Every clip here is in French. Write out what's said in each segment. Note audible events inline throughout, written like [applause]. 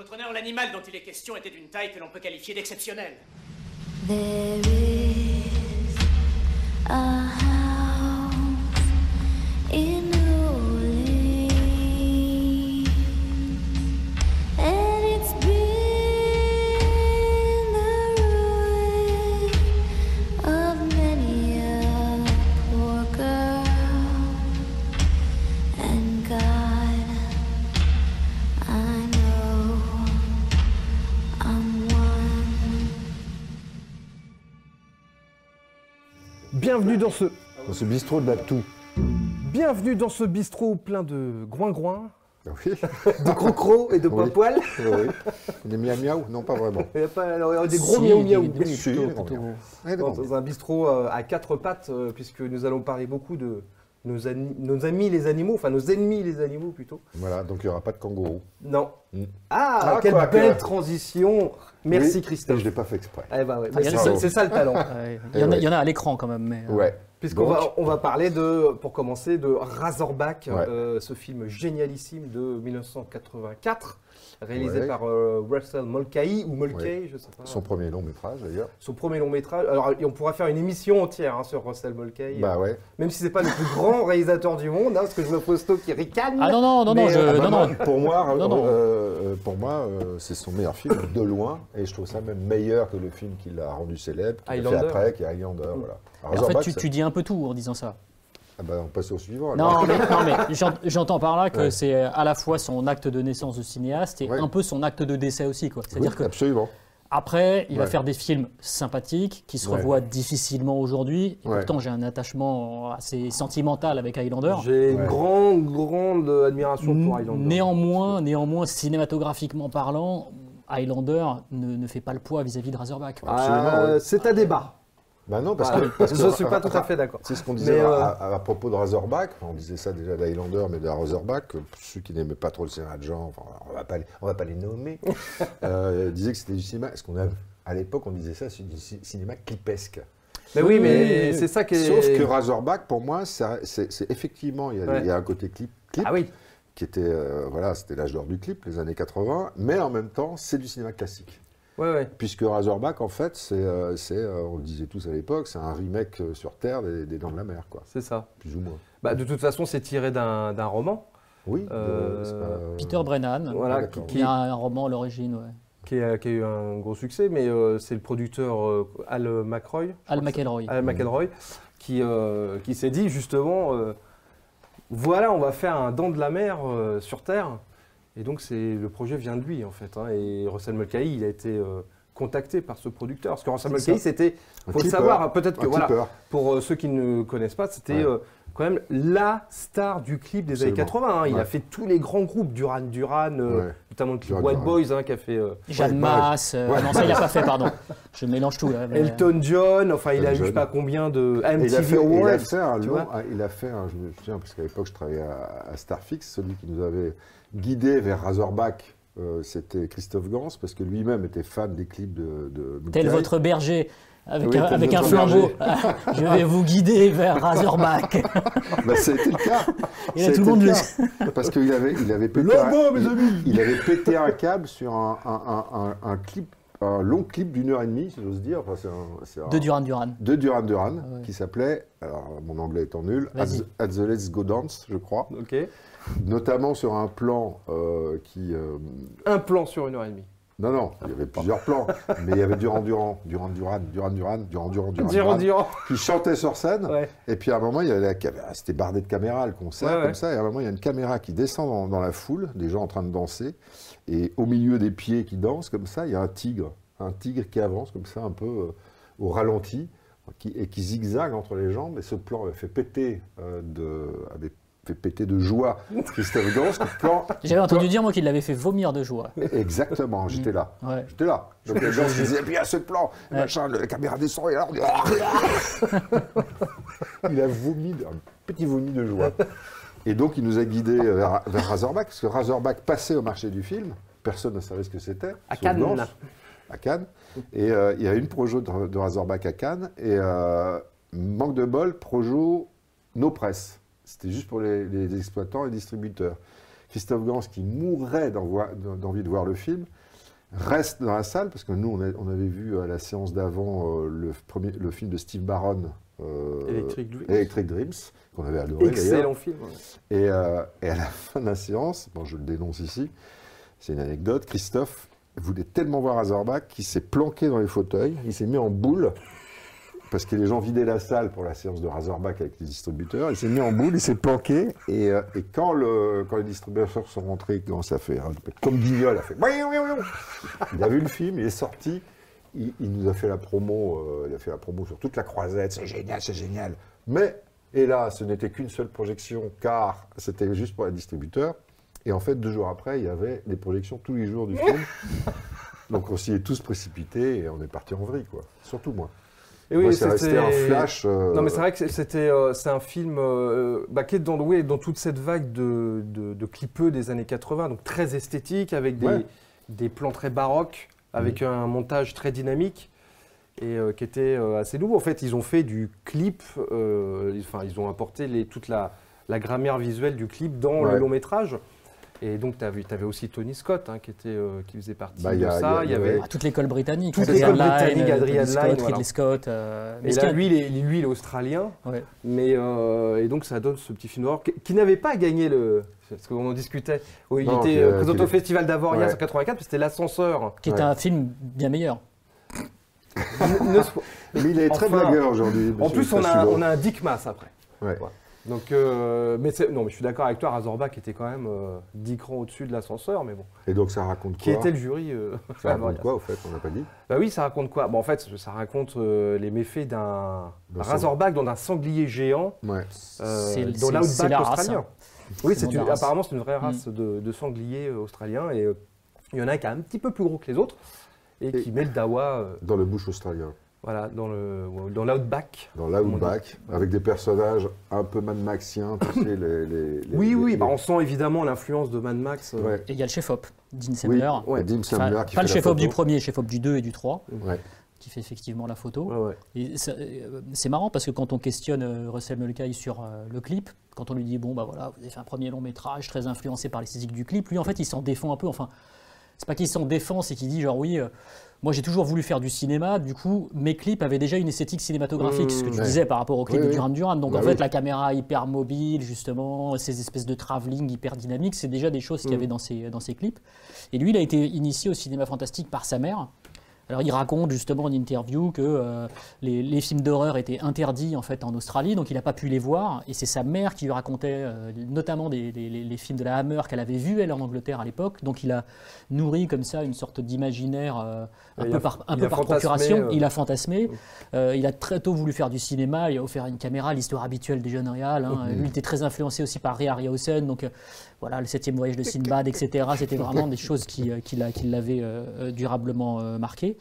Votre honneur, l'animal dont il est question était d'une taille que l'on peut qualifier d'exceptionnelle. Bienvenue dans ce, Dans ce bistrot de Laptou. bienvenue dans ce bistrot plein de groin-groin, Oui, [laughs] de crocro et de Oui. poil. oui. Des miaou miaou Non, pas vraiment. Il y a pas alors, des Si, gros miaou miaou. des- des- Si, des gros miaou. gros. Dans, d'accord. dans un bistrot euh, à quatre pattes, euh, puisque nous allons parler beaucoup de nos, amis les animaux, enfin nos ennemis les animaux plutôt. Voilà, donc il n'y aura pas de kangourou. Non. Mm. Ah, Ah, quelle quoi, belle transition. Merci Oui, Christophe. Je ne l'ai pas fait exprès. Eh ben ouais, Ah, c'est ça- c'est ça le talent. [laughs] Il y, en a, ouais. il y en a à l'écran quand même. Mais, euh, Ouais. Puisqu'on Donc, va, on va parler de, pour commencer, de Razorback, Ouais. euh, ce film génialissime de 1984, réalisé Ouais. par euh, Russell Mulcahy, ou Mulcahy, je sais pas. Son premier long métrage d'ailleurs. Son premier long métrage. Alors, on pourra faire une émission entière hein, sur Russell Mulcahy, Bah ouais. même si c'est pas le plus grand réalisateur du monde, hein, parce que je vois Fausto qui ricane. Ah non, non, non, non, Mais, je- euh, Ah bah non. Pour moi, Non, non. euh, pour moi euh, c'est son meilleur film de loin. Et je trouve ça même meilleur que le film qui l'a rendu célèbre, qu'il a fait Highlander. après, qui est Highlander. Voilà. Alors, En fait, tu, tu dis un peu tout en disant ça. Ah bah, on passe au suivant. alors. Non, mais, non, mais [laughs] j'ent- j'entends par là que Ouais. c'est à la fois son acte de naissance de cinéaste et Ouais. un peu son acte de décès aussi. quoi. C'est-à-dire Oui, que Absolument. après, il va faire des films sympathiques qui se Ouais. revoient difficilement aujourd'hui. Et Ouais. Pourtant, j'ai un attachement assez sentimental avec Highlander. J'ai une grande, grande admiration pour Highlander. Néanmoins, néanmoins, cinématographiquement parlant, Highlander ne, ne fait pas le poids vis-à-vis de Razorback. Absolument, oui. c'est à débat. Bah non, parce Voilà. que. parce que- je ne suis pas tout à fait d'accord. C'est ce qu'on disait euh, à- à propos de Razorback. Enfin, on disait ça déjà d'Highlander, mais de Razorback. Ceux qui n'aimaient pas trop le cinéma de genre, enfin, on va pas les, on va pas les nommer, [laughs] euh, disaient que c'était du cinéma. Est-ce qu'on a, à l'époque, on disait ça, c'est du ci- cinéma clipesque. Mais oui, mais Oui, c'est ça qui est. Sauf que Razorback, pour moi, c'est c'est effectivement, il y, a, Ouais. il y a un côté clip, clip Ah oui. qui était, euh, voilà, c'était l'âge d'or du clip, les années 80, mais en même temps, c'est du cinéma classique. Ouais, ouais. Puisque Razorback, en fait, c'est, euh, c'est, euh, on le disait tous à l'époque, c'est un remake euh, sur Terre des, des Dents de la Mer, quoi, C'est ça. plus ou moins. Bah, de toute façon, c'est tiré d'un d'un roman Oui, Euh, pas- Peter Brennan, voilà, Ah, qui, a un roman à l'origine. ouais. qui a, qui a eu un gros succès, mais euh, c'est le producteur euh, Al McRoy, Al McElroy. Al McElroy, qui, euh, qui s'est dit justement, euh, voilà, on va faire un dent de la mer euh, sur Terre. Et donc le projet vient de lui en fait. hein. et Russell Mulcahy, il a été euh, contacté par ce producteur. Parce que Russell Mulcahy, c'était, faut le savoir, hein, peut-être que voilà, pour euh, ceux qui ne connaissent pas, c'était Ouais. euh, quand même la star du clip des années Absolument. 80. hein. Il Ouais. a fait tous les grands groupes, Duran Duran, euh, Ouais. notamment le clip Duran White Duran. Boys hein, qui a fait euh, Jeanne Ouais, Masse. euh, Ouais. Non, ça, il n'a pas fait, pardon. Je mélange tout. là, mais- Elton John. Enfin, il a eu je Elton sais pas combien de Et il a MTV fait, il a Awards. fait un long- un- il a fait un- je me souviens, parce qu'à l'époque je travaillais à, à Starfix, celui qui nous avait guidé vers Razorback, euh, c'était Christophe Gans, parce que lui-même était fan des clips de, de Tel votre berger avec Oui, un, avec flambeau. [laughs] Je vais vous guider vers Razorback. Bah, c'était le cas. Et là, tout le monde le cas. Parce qu'il avait, il avait pété, un, mes il- amis. il avait pété un câble sur un, un- un- un- un clip, un long clip d'une heure et demie, si j'ose dire. Enfin, c'est de Duran Duran. de Duran Duran, Ah ouais. qui s'appelait, alors mon anglais étant nul, At Vas-y. the, At the Let's Go Dance, je crois. Ok. Notamment sur un plan euh, qui. euh, Un plan sur une heure et demie. Non, non, il y avait plusieurs plans, [laughs] mais il y avait Duran Duran, Duran Duran, Duran Duran, Duran Duran, Duran, Durant, Duran, durant. qui chantait sur scène. Ouais. Et puis à un moment, il y avait la caméra, c'était bardé de caméras le concert, Ouais, ouais. comme ça. Et à un moment, il y a une caméra qui descend dans, dans la foule, des gens en train de danser. Et au milieu des pieds qui dansent, comme ça, il y a un tigre. Un tigre qui avance, comme ça, un peu euh, au ralenti, qui, et qui zigzague entre les jambes. Et ce plan avait fait péter, euh, de, avait fait péter de joie [laughs] Christophe Gans. Ce plan, J'avais entendu dire, moi, qu'il l'avait fait vomir de joie. Exactement, j'étais là. Ouais. J'étais là. Donc les gens se disaient, puis il y a ce plan, Ouais. machin, la caméra descend, et alors. il a vomi, un petit vomi de joie. Et donc il nous a guidés vers, vers Razorback, parce que Razorback passait au marché du film. Personne ne savait ce que c'était. À Cannes. Blanche, À Cannes. Et euh, il y a une projo de, de Razorback à Cannes. Et euh, manque de bol, projo No Press. C'était juste pour les, les exploitants et distributeurs. Christophe Gans, qui mourrait d'envie de voir le film, reste dans la salle, parce que nous, on, a- on avait vu à la séance d'avant euh, le, premier- le film de Steve Barron, euh, Electric Dreams. Electric Dreams, qu'on avait adoré. Excellent film. Et, euh, et à la fin de la séance, bon, je le dénonce ici, c'est une anecdote, Christophe voulait tellement voir Razorback qu'il s'est planqué dans les fauteuils, il s'est mis en boule, parce que les gens vidaient la salle pour la séance de Razorback avec les distributeurs, il s'est mis en boule, il s'est planqué, et, euh, et quand, le, quand les distributeurs sont rentrés, quand ça fait, hein, comme Guignol a fait, il a vu le film, il est sorti, il, il nous a fait la promo, euh, il a fait la promo sur toute la croisette, c'est génial, c'est génial. Mais, et là, ce n'était qu'une seule projection, car c'était juste pour les distributeurs. Et en fait, deux jours après, il y avait les projections tous les jours du film. [laughs] Donc on s'y est tous précipités et on est parti en vrille, quoi. Surtout moi. Et oui, c'est resté un flash. euh, Non, mais c'est vrai que c'était euh, c'est un film euh, bah, qui est dans, oui, dans toute cette vague de, de, de clipeux des années 80, donc très esthétique, avec des, Ouais. des plans très baroques, avec un montage très dynamique et qui était assez nouveau. En fait, ils ont fait du clip, ils- enfin, ils ont apporté les, toute la, la grammaire visuelle du clip dans Ouais. le long métrage. Et donc, tu avais, aussi Tony Scott hein, qui, était, euh, qui faisait partie Bah, de a- ça. il y a- Il y avait, Ah, toute l'école britannique. Toute Adrian l'école britannique, euh, Adrian Tony Scott, Lyne, Ridley voilà. Scott. euh, mais et là, lui, il est, lui, il est australien. ouais. Mais euh, et donc ça donne ce petit film d'horreur qui, qui n'avait pas gagné le. Parce qu'on en discutait. Il Non, était euh, euh, présenté qui- au Festival d'Avoria Ouais. en 84, puis c'était l'ascenseur. qui est Ouais. un film bien meilleur. Ne- ne se- Mais il est très blagueur aujourd'hui. en plus, on a, on a un Dick Mass après. Ouais. Donc, euh, mais non, mais je suis d'accord avec toi, Razorback était quand même euh, 10 crans au-dessus de l'ascenseur, mais bon. Et donc ça raconte Qui quoi était le jury euh, Ça raconte quoi, au fait On n'a pas dit. Bah oui, ça raconte quoi? Bon, en fait, ça raconte euh, les méfaits d'un Razorback, dans un sanglier géant. Ouais. Euh, C'est- dans l'outback la race, australien. hein. Oui, C'est race. apparemment c'est une vraie race de, de sangliers australiens et euh, il y en a un qui est un petit peu plus gros que les autres et, Et- qui met le dawa euh, Dans le bush australien. Voilà, dans le dans l'outback. Dans l'outback, avec des personnages un peu Mad Maxiens, tu sais, les, les- les- Oui, les- oui, les- bah, on sent évidemment l'influence de Mad Max. euh, Ouais. Et il y a le chef-op, Dean Oui, Semler. Ouais. Dim Enfin, Samler qui pas fait le chef-op du premier, chef-op du 2 et du 3, Ouais. qui fait effectivement la photo. euh, c'est marrant parce que quand on questionne euh, Russell Mulcahy sur euh, le clip, quand on lui dit bon bah voilà, vous avez fait un premier long métrage très influencé par l'esthétique du clip, lui en fait il s'en défend un peu. Enfin, c'est pas qu'il s'en défend, c'est qu'il dit genre oui, euh, moi j'ai toujours voulu faire du cinéma, du coup mes clips avaient déjà une esthétique cinématographique, Mmh, ce que tu ouais. disais par rapport au clip Oui, de. Duran Duran. Donc Bah en fait oui. la caméra hyper mobile justement, ces espèces de travelling hyper dynamiques, c'est déjà des choses qu'il y Mmh. avait dans ses, dans ses clips. Et lui il a été initié au cinéma fantastique par sa mère. Alors il raconte justement en interview que euh, les, les films d'horreur étaient interdits en fait en Australie, donc il n'a pas pu les voir. Et c'est sa mère qui lui racontait euh, notamment des, des- les, les films de la Hammer qu'elle avait vus elle en Angleterre à l'époque. Donc il a nourri comme ça une sorte d'imaginaire euh, un Il peu a- par, un peu a par procuration. Il a fantasmé. Il a très tôt voulu faire du cinéma. Il a offert une caméra, l'histoire habituelle des jeunes réals. hein. [laughs] Lui il était très influencé aussi par Ray Harryhausen. Donc voilà, le septième voyage de Sinbad, etc. C'était vraiment des choses qui, euh, qui l'a- qui l'avaient euh, durablement euh, marqué.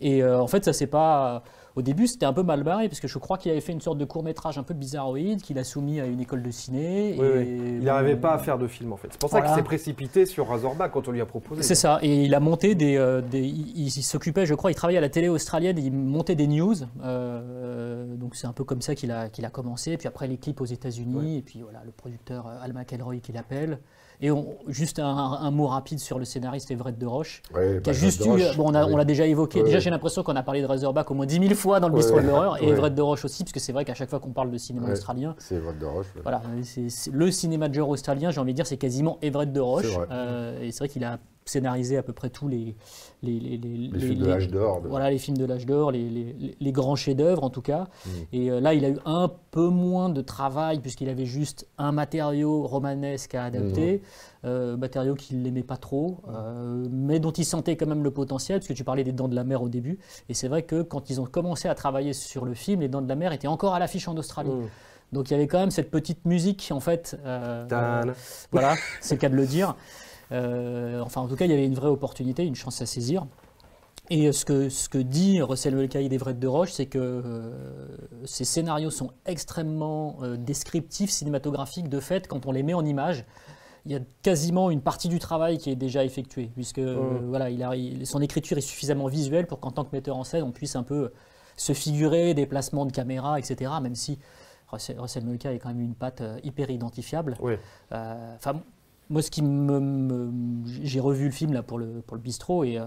Et en fait, ça c'est pas. Au début, c'était un peu mal barré parce que je crois qu'il avait fait une sorte de court métrage un peu bizarroïde qu'il a soumis à une école de ciné. Oui, et oui. Il n'arrivait bon, pas à faire de film en fait. C'est pour ça qu'il s'est précipité sur Razorback quand on lui a proposé. C'est ça, et il a monté des. euh, des- il il s'occupait, je crois, il travaillait à la télé australienne, et il montait des news. euh, donc c'est un peu comme ça qu'il a, qu'il a commencé. Puis après, les clips aux États-Unis, et puis voilà, le producteur euh, Al McElroy qui l'appelle. Et on- juste un, un mot rapide sur le scénariste Everett de Roche, Ouais, qui a bah, juste eu. Bon, on, a- oui. on l'a déjà évoqué. Ouais. Déjà, j'ai l'impression qu'on a parlé de Razorback au moins 10 000 fois dans le bistrot de l'horreur, et. Everett de Roche aussi, parce que c'est vrai qu'à chaque fois qu'on parle de cinéma australien, C'est Everett de Roche. voilà, c'est c'est- le cinéma de genre australien, j'ai envie de dire, c'est quasiment Everett de Roche. C'est. Euh, et c'est vrai qu'il a scénarisé à peu près tous les les, les, Les films de l'âge d'or. de- Voilà, les films de l'âge d'or, les, les- les- les grands chefs-d'œuvre en tout cas. Mm. Et euh, là, il a eu un peu moins de travail puisqu'il avait juste un matériau romanesque à adapter, Mm. euh, matériau qu'il n'aimait pas trop, euh, mais dont il sentait quand même le potentiel, puisque tu parlais des Dents de la Mer au début. Et c'est vrai que quand ils ont commencé à travailler sur le film, les Dents de la Mer étaient encore à l'affiche en Australie. Mmh. Donc il y avait quand même cette petite musique en fait. euh, voilà, c'est le cas de le dire. Euh, enfin, en tout cas, il y avait une vraie opportunité, une chance à saisir. Et ce que, ce que dit Russell Mulcahy d'Everett de Roche, c'est que euh, ces scénarios sont extrêmement euh, descriptifs, cinématographiques. De fait, quand on les met en image, il y a quasiment une partie du travail qui est déjà effectuée, puisque euh, Mm. voilà, il a, il- son écriture est suffisamment visuelle pour qu'en tant que metteur en scène, on puisse un peu se figurer des placements de caméra, etc. Même si Russell, Russell Mulcahy a quand même une patte euh, hyper identifiable. Oui. Euh, Enfin, moi, ce qui me, me- j'ai revu le film là pour le pour le bistrot et euh,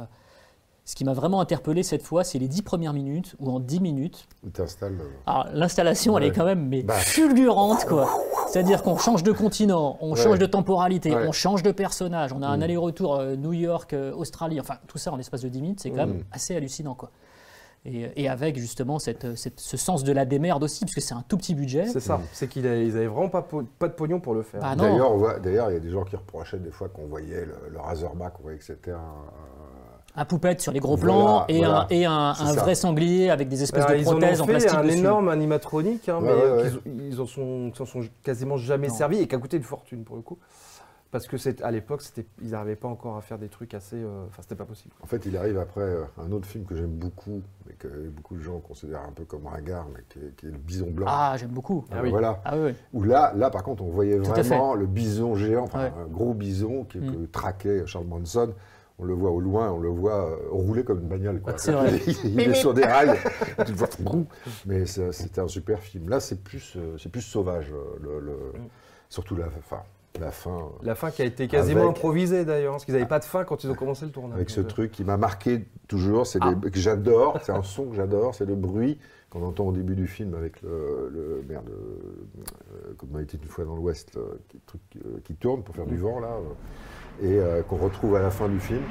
ce qui m'a vraiment interpellé cette fois, c'est les dix premières minutes où en 10 minutes, Où tu installes. alors, l'installation, elle est quand même mais Bah. fulgurante, quoi. C'est-à-dire qu'on change de continent, on Ouais. change de temporalité, Ouais. on change de personnage, on a un Mm. aller-retour euh, New York, euh, Australie, enfin tout ça en l'espace de 10 minutes, c'est quand même Mm. assez hallucinant, quoi. Et, et avec justement cette, cette- ce sens de la démerde aussi, parce que c'est un tout petit budget. C'est ça, c'est qu'ils avaient, ils avaient vraiment pas, de pognon pour le faire. Bah. D'ailleurs, on voit- d'ailleurs, il y a des gens qui reprochaient des fois qu'on voyait le, le Razorback, on voyait que c'était un. Un poupette sur les gros Voilà, plans et, voilà. un, et un, C'est un ça. vrai sanglier avec des espèces Alors, de ils en ont prothèses en fait plastique un dessus. énorme animatronique, hein, Ouais, mais ouais, euh, ouais. qu'ils- ils en sont, s'en sont quasiment jamais Non. servis et qui a coûté une fortune pour le coup. Parce que c'est- à l'époque, ils n'arrivaient pas encore à faire des trucs assez. euh, Enfin, c'était pas possible. En fait, il arrive après euh, un autre film que j'aime beaucoup, mais que beaucoup de gens considèrent un peu comme ringard, mais qui est, qui est Le Bison Blanc. Ah, j'aime beaucoup. Ah oui. Voilà. Ah oui. Où là, là, par contre, on voyait Tout vraiment le bison géant, enfin Ouais. un gros bison qui, Mm. que traquait Charles Manson. On le voit au loin, on le voit euh, rouler comme une bagnole. quoi. C'est vrai. [laughs] il est sur des rails, [laughs] tu le vois, mais c'était un super film. Là, c'est plus, c'est plus sauvage, le, le- Mm. surtout la, fin, la fin. euh, La fin qui a été quasiment Avec- improvisée d'ailleurs, parce qu'ils n'avaient pas de fin quand ils ont commencé le tournage. Avec ce euh, truc qui m'a marqué toujours, c'est Ah. que j'adore, c'est un son que j'adore, c'est le bruit qu'on entend au début du film avec le, le- merde, euh, comme on a été une fois dans l'Ouest, euh, qui, truc, euh, qui tourne pour faire du vent là, euh, et euh, qu'on retrouve à la fin du film,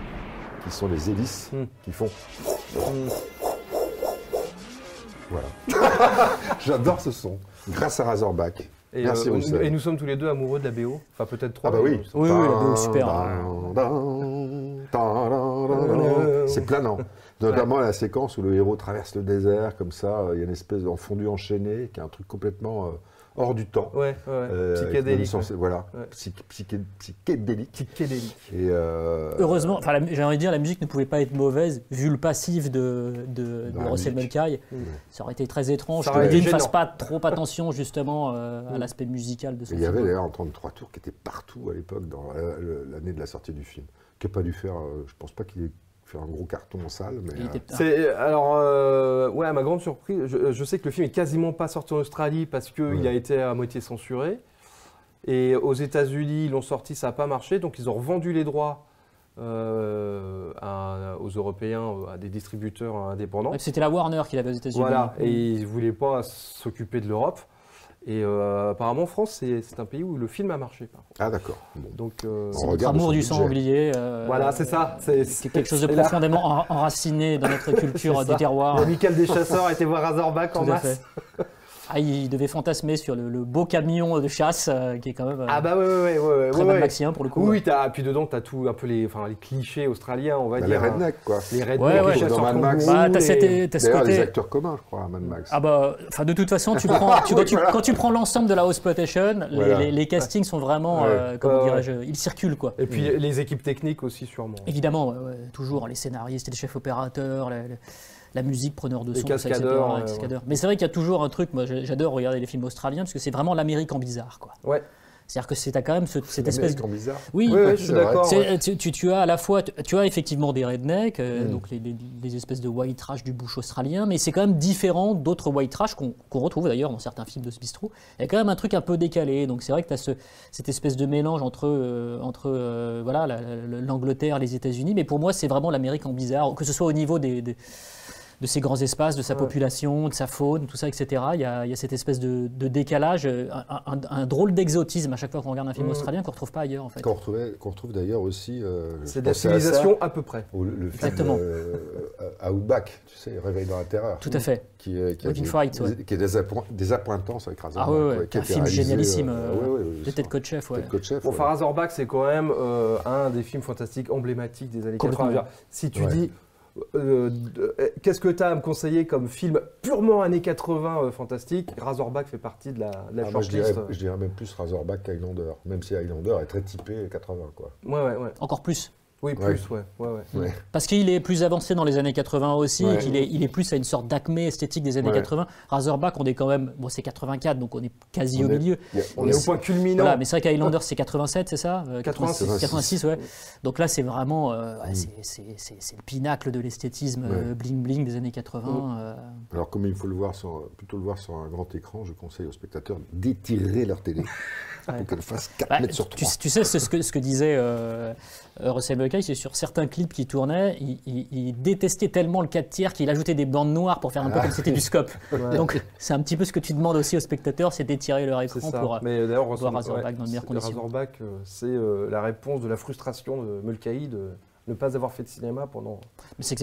qui sont les hélices Mm. qui font. Mm. Voilà. [laughs] j'adore ce son, grâce à Razorback. Et, Merci euh, et nous sommes tous les deux amoureux de la BO. Enfin, peut-être trois. Ah bah oui. Oui, oui, la BO est super, C'est planant. Notamment la séquence où le héros traverse le désert, comme ça, il y a une espèce d'enfondu enchaîné, qui est un truc complètement euh, hors du temps. Ouais, ouais, ouais. Euh, Psychédélique. sens- Voilà, Ouais. Psy- psyché- psychédélique. Psychédélique. Et euh, Heureusement, j'ai envie de dire, la musique ne pouvait pas être mauvaise vu le passif de, de, de la Russell. Mulcahy. Ça aurait été très étrange que Dean ne fasse pas trop attention justement euh, à Mm. l'aspect musical de son il y avait film. d'ailleurs un 33 tours qui était partout à l'époque, dans l'année de la sortie du film, qui n'a pas dû faire, euh, je pense pas qu'il ait fait un gros carton en salle, mais Il euh, C'est alors euh, ouais à ma grande surprise, je, je sais que le film est quasiment pas sorti en Australie parce qu'il Ouais. a été à moitié censuré. Et aux États-Unis, ils l'ont sorti, ça n'a pas marché, donc ils ont revendu les droits euh, à- aux Européens, à des distributeurs indépendants. C'était la Warner qui l'avait aux États-Unis. Voilà, et ils ne voulaient pas s'occuper de l'Europe. Et euh, apparemment, France, c'est un pays où le film a marché. Par contre. ah d'accord. Bon. Donc, euh, On notre amour du budget. sanglier. euh, voilà, c'est ça. C'est quelque chose de [laughs] profondément en- enraciné dans notre culture [laughs] du terroir. Et Michael Deschasseurs a été voir Razorback en masse. [laughs] Ah, il devait fantasmer sur le, le beau camion de chasse euh, qui est quand même euh, Ah bah ouais, ouais, ouais, ouais, très ouais. Maxien pour le coup. Oui, t'as- puis dedans, tu as tout un peu les, enfin, les clichés australiens, on va Bah, les dire. hein. rednecks, quoi. Les rednecks, Ouais, ouais. les Dans Mad Max. Bah, t'as les- ce D'ailleurs, les côté. acteurs communs, je crois, à Mad Max. Ah bah, enfin de toute façon, tu prends, tu- quand, tu, Voilà. [laughs] quand tu prends l'ensemble de la house plotation, les, Voilà. les- les castings sont vraiment, Ouais. euh, comment Ouais, dirais-je, ils circulent quoi. Et puis les équipes techniques aussi, sûrement. Évidemment, ouais, ouais, toujours les scénaristes, les chefs opérateurs, la- musique, preneur de Les son, ça, etc., cascadeurs, les ouais, cascadeurs. Mais c'est vrai qu'il y a toujours un truc, moi j'adore regarder les films australiens parce que c'est vraiment l'Amérique en bizarre quoi. Ouais. C'est-à-dire que c'est t'as quand même ce- cette espèce de... bizarre. Oui, Oui, oui, je suis d'accord. Ouais. tu, tu- as à la fois, tu, tu as effectivement des rednecks, euh, Mm. donc les, les- les espèces de white trash du bush australien, mais c'est quand même différent d'autres white trash qu'on qu'on retrouve d'ailleurs dans certains films de ce bistrot. Il y a quand même un truc un peu décalé, donc c'est vrai que tu as ce, cette espèce de mélange entre, euh, entre euh, voilà, la- la- l'Angleterre, les États-Unis, mais pour moi c'est vraiment l'Amérique en bizarre, que ce soit au niveau des, des- de ses grands espaces, de sa Ouais. population, de sa faune, tout ça, etc. Il y a, il y a cette espèce de, de décalage, euh, un, un- un drôle d'exotisme à chaque fois qu'on regarde un film Mm. australien qu'on ne retrouve pas ailleurs en fait. Qu'on retrouvait- qu'on retrouve d'ailleurs aussi. euh, C'est de la à ça, civilisation à peu près. au- le film Exactement. euh, Outback, tu sais, Réveil dans la terreur. Tout à fait. Qui, est- qui a des, Fright, ouais. qui est des, appoint- des appointances avec Razorback. Ah ouais, ouais, ouais, un film réalisé, génialissime, euh, euh, ouais, ouais, ouais, De ça. Ted Kotcheff, ouais. Bon, Razorback, c'est quand même euh, un des films fantastiques emblématiques des années Complètement. 80. Si tu Ouais. dis, euh, euh, qu'est-ce que tu as à me conseiller comme film purement années 80 euh, fantastique? Razorback fait partie de la, de la Ah, moi, je dirais, shortlist. je dirais même plus Razorback qu'Highlander, même si Highlander est très typé 80. Quoi. Ouais, ouais, ouais. Encore plus. Oui, plus, ouais. ouais, ouais. Ouais. Parce qu'il est plus avancé dans les années 80 aussi, Ouais. et qu'il est, il est plus à une sorte d'acmé esthétique des années Ouais. 80. Razorback, on est quand même, bon c'est 84, donc on est quasi On au est- milieu. A- On est au point culminant. Voilà, mais c'est vrai qu'Highlander c'est 87, c'est ça Euh, 86. 86, ouais. Donc là c'est vraiment, euh, Mm. c'est- c'est c'est- c'est le pinacle de l'esthétisme euh, Ouais. bling bling des années 80. euh. Alors, comme il faut le voir sur, plutôt le voir sur un grand écran, je conseille aux spectateurs d'étirer leur télé [laughs] Ouais. pour qu'elle fasse 4 Bah, mètres sur tu, 3. tu sais, c'est ce que, ce que disait euh, euh, Russell Mulcahy, c'est sur certains clips qui tournaient, il, il- il détestait tellement le 4 tiers qu'il ajoutait des bandes noires pour faire un peu Ah. comme si c'était du scope. [laughs] Ouais. Donc c'est un petit peu ce que tu demandes aussi aux spectateurs, c'est d'étirer leur écran pour... euh, Mais d'ailleurs, voir Razorback, Razorback dans de meilleures conditions. Razorback, euh, c'est euh, la réponse de la frustration de Mulcahy de ne pas avoir fait de cinéma pendant,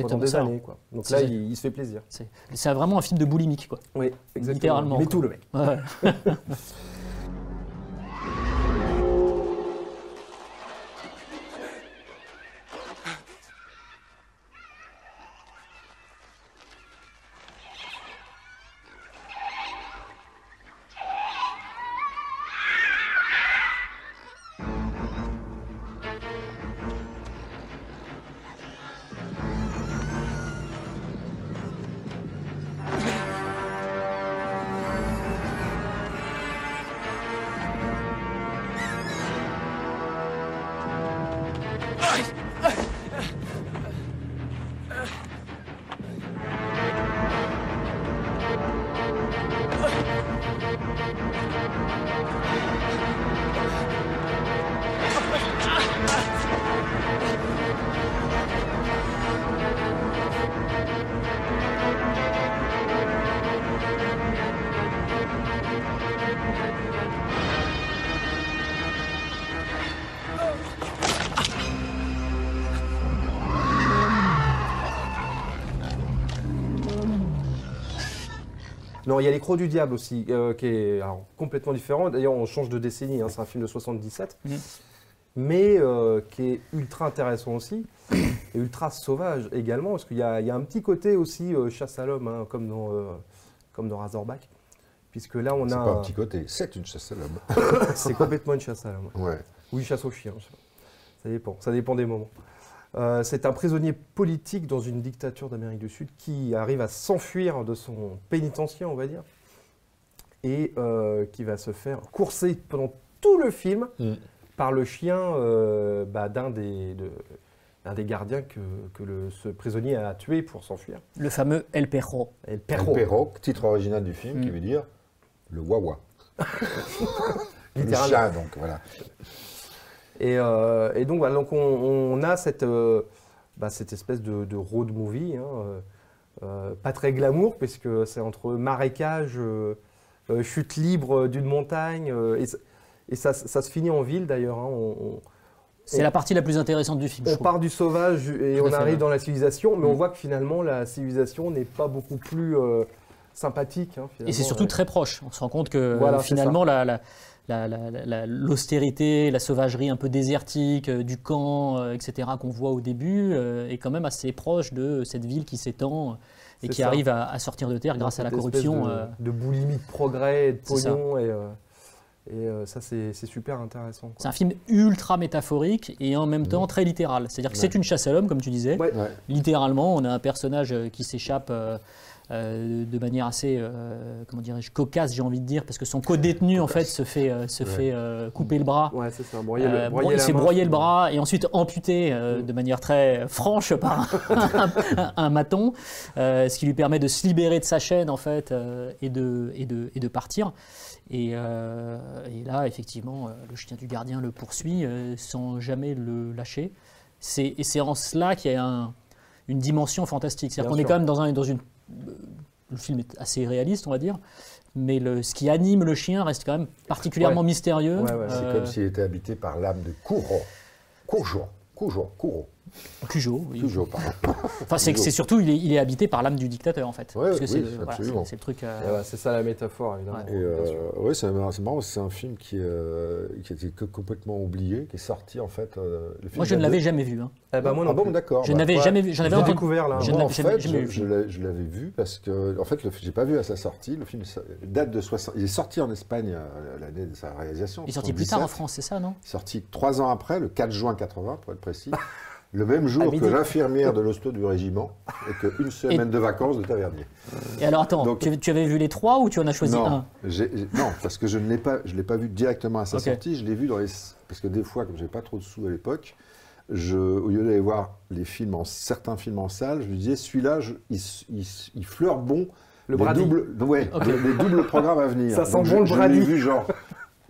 pendant des ça. années. Quoi. Donc là, il, il se fait plaisir. C'est c'est vraiment un film de boulimique, quoi. Oui, exactement. Littéralement, Mais quoi. tout le mec. Ouais. [laughs] Non, il y a Les Crocs du Diable aussi, euh, qui est alors, complètement différent. D'ailleurs, on change de décennie, hein, c'est un film de 77, Mhm. mais euh, qui est ultra intéressant aussi, et ultra sauvage également, parce qu'il y, a il y a un petit côté aussi euh, chasse à l'homme, hein, comme, dans, euh, comme dans Razorback, puisque là, on C'est a... pas un- petit côté, c'est une chasse à l'homme. [laughs] c'est complètement une chasse à l'homme. Ouais. Ou une chasse aux chiens, ça dépend, ça dépend des moments. Euh, c'est un prisonnier politique dans une dictature d'Amérique du Sud qui arrive à s'enfuir de son pénitencier, on va dire, et euh, qui va se faire courser pendant tout le film Mm. par le chien euh, bah, d'un des, de- d'un des gardiens que, que le- ce prisonnier a tué pour s'enfuir. Le fameux El Perro. Et le El perro, Perro, titre original du film, qui Mm. veut dire le wawa. [laughs] le chat, donc, voilà. Et, euh, et donc, voilà, donc on, on a cette, euh, bah, cette espèce de, de road movie, hein, euh, pas très glamour, puisque c'est entre marécage, euh, chute libre d'une montagne, et, ça- et ça, ça se finit en ville d'ailleurs. hein, on, on- C'est la partie la plus intéressante du film, on part du sauvage et on arrive dans la civilisation, mais on Mm. voit que finalement la civilisation n'est pas beaucoup plus euh, sympathique. hein, Et c'est surtout très proche. On se rend compte que Voilà, finalement, la- la- la- la- la- l'austérité, la, sauvagerie un peu désertique euh, du camp, euh, etc., qu'on voit au début, euh, est quand même assez proche de cette ville qui s'étend et qui ça. arrive à, à sortir de terre grâce à la corruption. De, euh, de boulimie de progrès et de pognon. Et, euh, et euh, ça, c'est c'est super intéressant. C'est un film ultra métaphorique et en même temps très littéral. C'est-à-dire que c'est une chasse à l'homme, comme tu disais. Ouais. Ouais. Littéralement, on a un personnage qui s'échappe euh, de manière assez, euh, comment dirais-je, cocasse, j'ai envie de dire, parce que son co-détenu, en fait, se fait, euh, se Ouais. fait couper le bras. Ouais, c'est ça. Broyer le, bro- broyer il s'est broyé le bras et ensuite amputé Mm. de manière très franche par un, [laughs] un maton, ce qui lui permet de se libérer de sa chaîne en fait et, de, et, de, et de partir. Et, et là, effectivement, le chien du gardien le poursuit sans jamais le lâcher. Et c'est en cela qu'il y a un- une dimension fantastique. C'est-à-dire qu'on est quand même dans, un, dans une... Le film est assez réaliste, on va dire, mais le, ce qui anime le chien reste quand même particulièrement Ouais. mystérieux. Ouais, ouais, C'est Euh, comme s'il était habité par l'âme de Kuro. Koujo. Koujo. Kuro. Cujo, oui. Cujo, pardon. [laughs] Enfin, c'est, c'est surtout, il est, il est habité par l'âme du dictateur, en fait. Ouais, Parce que oui, c'est, le, voilà, absolument. c'est- c'est le truc. euh, Et ouais, c'est ça la métaphore, évidemment. Ouais. Bien euh, c'est marrant, c'est marrant, c'est un film qui, euh, qui était complètement oublié, qui est sorti en fait. euh, le film Moi, je ne l'avais jamais vu. hein. Eh ben, moi ah non bon, plus. d'accord. Je bah, n'avais ouais. jamais vu. J'en Je avais découvert là. Je Moi, en fait, jamais je, vu. je l'ai- je l'avais vu parce que, en fait, le- j'ai pas vu à sa sortie. Le film date de 60. Il est sorti en Espagne l'année de sa réalisation. Il est sorti plus tard en 77. France, c'est ça, non? Sorti trois ans après, le 4 juin 80, pour être précis. [laughs] Le même jour que l'infirmière de l'hosto du régiment et qu'une semaine de vacances de tavernier. Et alors attends, Donc- tu, tu avais vu les trois ou tu en as choisi non, un non, parce que je ne l'ai pas, je l'ai pas vu directement à sa sortie. Je l'ai vu dans les, parce que des fois, comme j'ai pas trop de sous à l'époque, je, au lieu d'aller voir les films en certains films en salle, je me disais celui-là, je- il, fleure bon Le les Brady. doubles, ouais, Ok. les, les doubles programmes à venir. Ça sent Donc, bon je- le je Brady. l'ai vu genre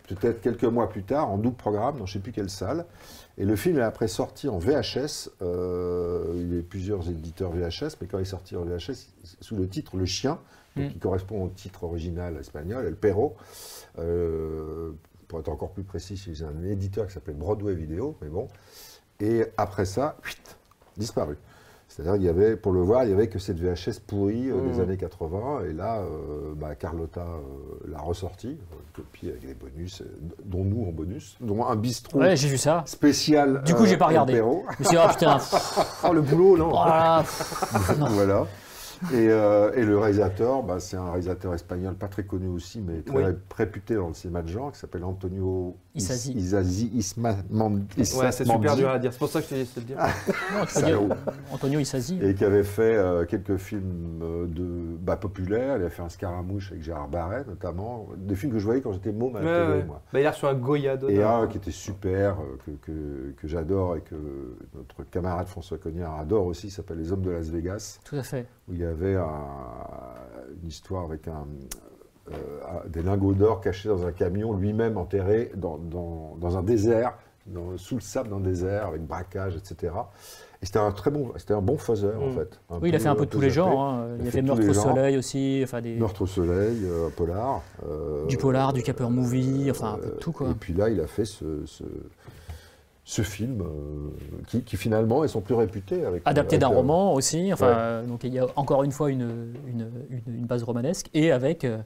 peut-être quelques mois plus tard en double programme dans je sais plus quelle salle. Et le film est après sorti en VHS. euh, il y a eu plusieurs éditeurs VHS, mais quand il est sorti en VHS, sous le titre Le Chien, donc Mm. qui correspond au titre original espagnol, El Perro. Euh, pour être encore plus précis, c'est un éditeur qui s'appelait Broadway Video, mais bon. Et après ça, disparu. C'est-à-dire qu'il y avait, pour le voir, il n'y avait que cette VHS pourrie euh, des Mhm. années 80. Et là, euh, bah, Carlotta euh, l'a ressorti, une copie avec des bonus, dont nous en bonus, dont un bistrot Ouais, j'ai vu ça. spécial. Du coup, j'ai pas regardé. Dit, oh putain, [laughs] Oh, le boulot, non. oh là là, pff, [laughs] non. voilà. Et, euh, et le réalisateur, bah, c'est un réalisateur espagnol pas très connu aussi, mais très Oui. réputé dans le cinéma de genre, qui s'appelle Antonio Isasi. Is- Isasi Isma Mand- Ouais, c'est super dur à dire. C'est pour ça que je te laisse te le dire. Non, Salaud. dire, Antonio Isasi. Et qui avait fait euh, quelques films euh, de, bah, populaires. Il a fait un Scaramouche avec Gérard Barret, notamment. Des films que je voyais quand j'étais môme à la Ouais, télé, ouais. moi. Bah, il a reçu un Goya Et un qui était super, euh, que, que, que j'adore et que notre camarade François Cognard adore aussi, qui s'appelle Les Hommes de Las Vegas. Tout à fait. où il y avait un- une histoire avec un, euh, des lingots d'or cachés dans un camion, lui-même enterré dans, dans- dans un désert, dans- sous le sable d'un désert, avec braquage, etc. Et c'était un très bon, c'était un bon faiseur en Mm. fait. Oui, il a fait un peu de tous les genres. hein. Il, Il a fait Meurtre au soleil aussi, enfin des, Meurtre au soleil, euh, un polar. euh, du polar, du caper movie, enfin un peu de tout quoi. Et puis là, il a fait ce, ce, ce film euh, qui, qui finalement est son plus réputé. Avec, Adapté avec, d'un euh, roman aussi. Enfin, Ouais. euh, donc il y a encore une fois une, une, une- une base romanesque et avec euh,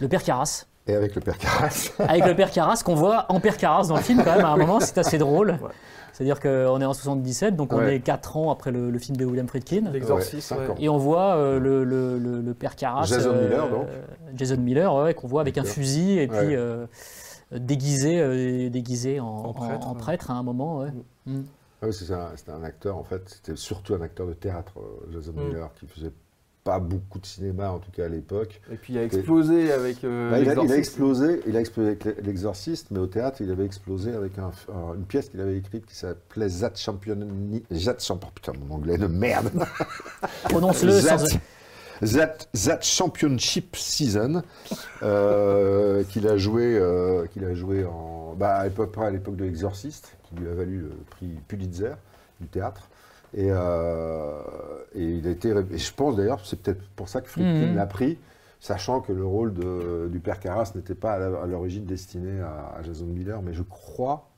le père Carras. Et avec le père Carras. [laughs] Avec le père Carras qu'on voit en père Carras dans le film quand même à un moment, c'est assez drôle. Ouais. C'est-à-dire qu'on est en 77, donc on est 4 ans après le, le film de William Friedkin. L'exorciste. Ouais. Et on voit euh, le, le- le- le père Carras. Jason Miller, donc. Jason Miller, ouais, qu'on voit avec un fusil et puis euh, déguisé, euh, déguisé en, En prêtre, en ouais. prêtre à un moment. ouais. Mm. Ah oui, c'est un, c'était un acteur, en fait, c'était surtout un acteur de théâtre, euh, Jason Mm. Miller, qui faisait pas beaucoup de cinéma, en tout cas à l'époque. Et puis il a explosé avec euh, Bah, il, a, il a l'exorciste. explosé, il a explosé avec l'E- l'exorciste, mais au théâtre, il avait explosé avec un- un- une pièce qu'il avait écrite qui s'appelait Zat Champion... Zat Champion... Putain, mon anglais de merde Prononce-le [laughs] sans. That, Championship Season, euh, qu'il a joué, euh, qu'il a joué en, bah, à peu près à l'époque de l'Exorciste, qui lui a valu le prix Pulitzer du théâtre. Et, euh, et il a été, et je pense d'ailleurs, c'est peut-être pour ça que Friedkin Mhm. l'a pris, sachant que le rôle de- du père Carras n'était pas à l'origine destiné à, à Jason Miller, mais je crois,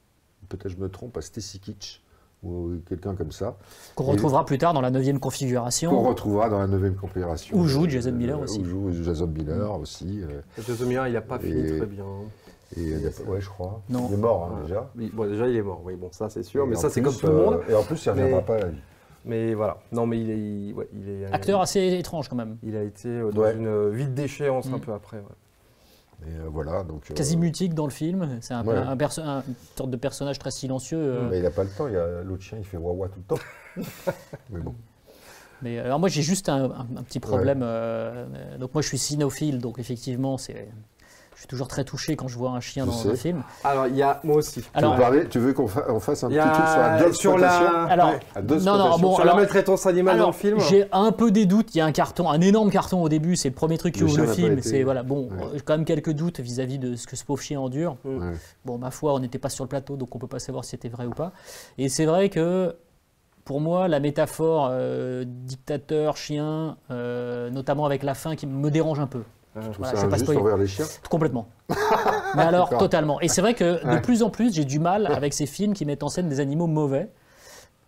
peut-être je me trompe, à Stacy Kitsch ou quelqu'un comme ça. Qu'on retrouvera plus tard dans la neuvième configuration. Qu'on retrouvera dans la neuvième configuration. Où joue Jason Miller Euh, aussi. Mm. Où joue Jason Miller aussi. euh, Jason Miller, il a pas fini Et- très bien. Et, euh, ouais, je crois. Non. Il est mort hein, Ouais. déjà. Oui, bon, déjà, il est mort. Oui, bon, ça, c'est sûr. Et mais ça, c'est comme tout le monde. et en plus, il ne reviendra Mais- pas à la vie. Mais voilà. Non, mais il est, il- ouais, il est. euh, Acteur assez étrange quand même. Il a été dans Ouais. une vide d'échéance un Mm. peu après. ouais. Et euh, voilà, donc. euh, Quasi mutique dans le film. C'est un, Ouais. un sorte de personnage très silencieux. euh, mais il n'a pas le temps. L'autre chien, il fait wawa tout le temps. [laughs] mais bon. Mais alors moi j'ai juste un, petit problème. donc moi je suis cynophile, donc effectivement c'est, suis toujours très touché quand je vois un chien Je dans sais. un film. Alors, il y a moi aussi. Alors- tu, veux parler, tu veux qu'on fa- on fasse un petit a truc sur la dog sur la- Alors, ouais. La dog non, non, bon, sur alors- la maltraitance animale dans Alors, le film. j'ai un peu des doutes. Il y a un carton, un énorme carton au début. C'est le premier truc qui Le ouvre le film. été- C'est voilà, bon, Ouais. euh, j'ai quand même quelques doutes vis-à-vis de ce que ce pauvre chien endure. Ouais. Bon, ma foi, on n'était pas sur le plateau, donc on peut pas savoir si c'était vrai ou pas. Et c'est vrai que pour moi, la métaphore euh, dictateur chien, euh, notamment avec la fin, qui me dérange un peu. Voilà, ça je vais pas injuste spoiler. envers les chiens. Complètement. [laughs] Mais alors, totalement. Et c'est vrai que de plus en plus, j'ai du mal avec ces films qui mettent en scène des animaux mauvais.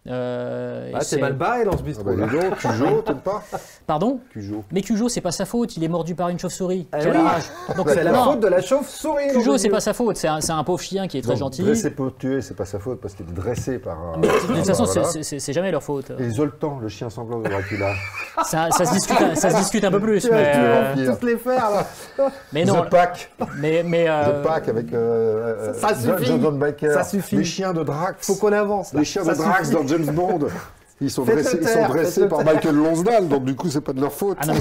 Euh, Ah, c'est mal barré dans ce Ah bistrot. bah, là. dis donc, Cujo, t'aimes pas [laughs] Pardon Cujo. Mais Cujo, c'est pas sa faute. Il est mordu par une chauve-souris. Eh Quelle oui. rage. [laughs] Donc C'est la non, faute de la chauve-souris. Cujo, c'est pas sa faute. C'est un, un pauvre chien qui est très Donc, gentil. Dressé pour tuer, c'est pas sa faute parce qu'il est dressé par un. Mais de Ah, toute bah, façon, voilà. c'est- jamais leur faute. Et Zoltan, le chien sanglant de Dracula. [laughs] Ça, ça se discute, un- ça se discute un peu plus. Mais, euh. Tous les faire là. mais non. The Pack. Mais, mais, euh, The Pack avec euh, ça euh, suffit. John Baker. Ça suffit. Les chiens de Drax. Faut qu'on avance. Les chiens de Drax dans James Bond. Ils sont dressés, ils sont taire, dressés faites-le par. Michael Lonsdale, donc du coup, c'est pas de leur faute. Ah non, mais, non,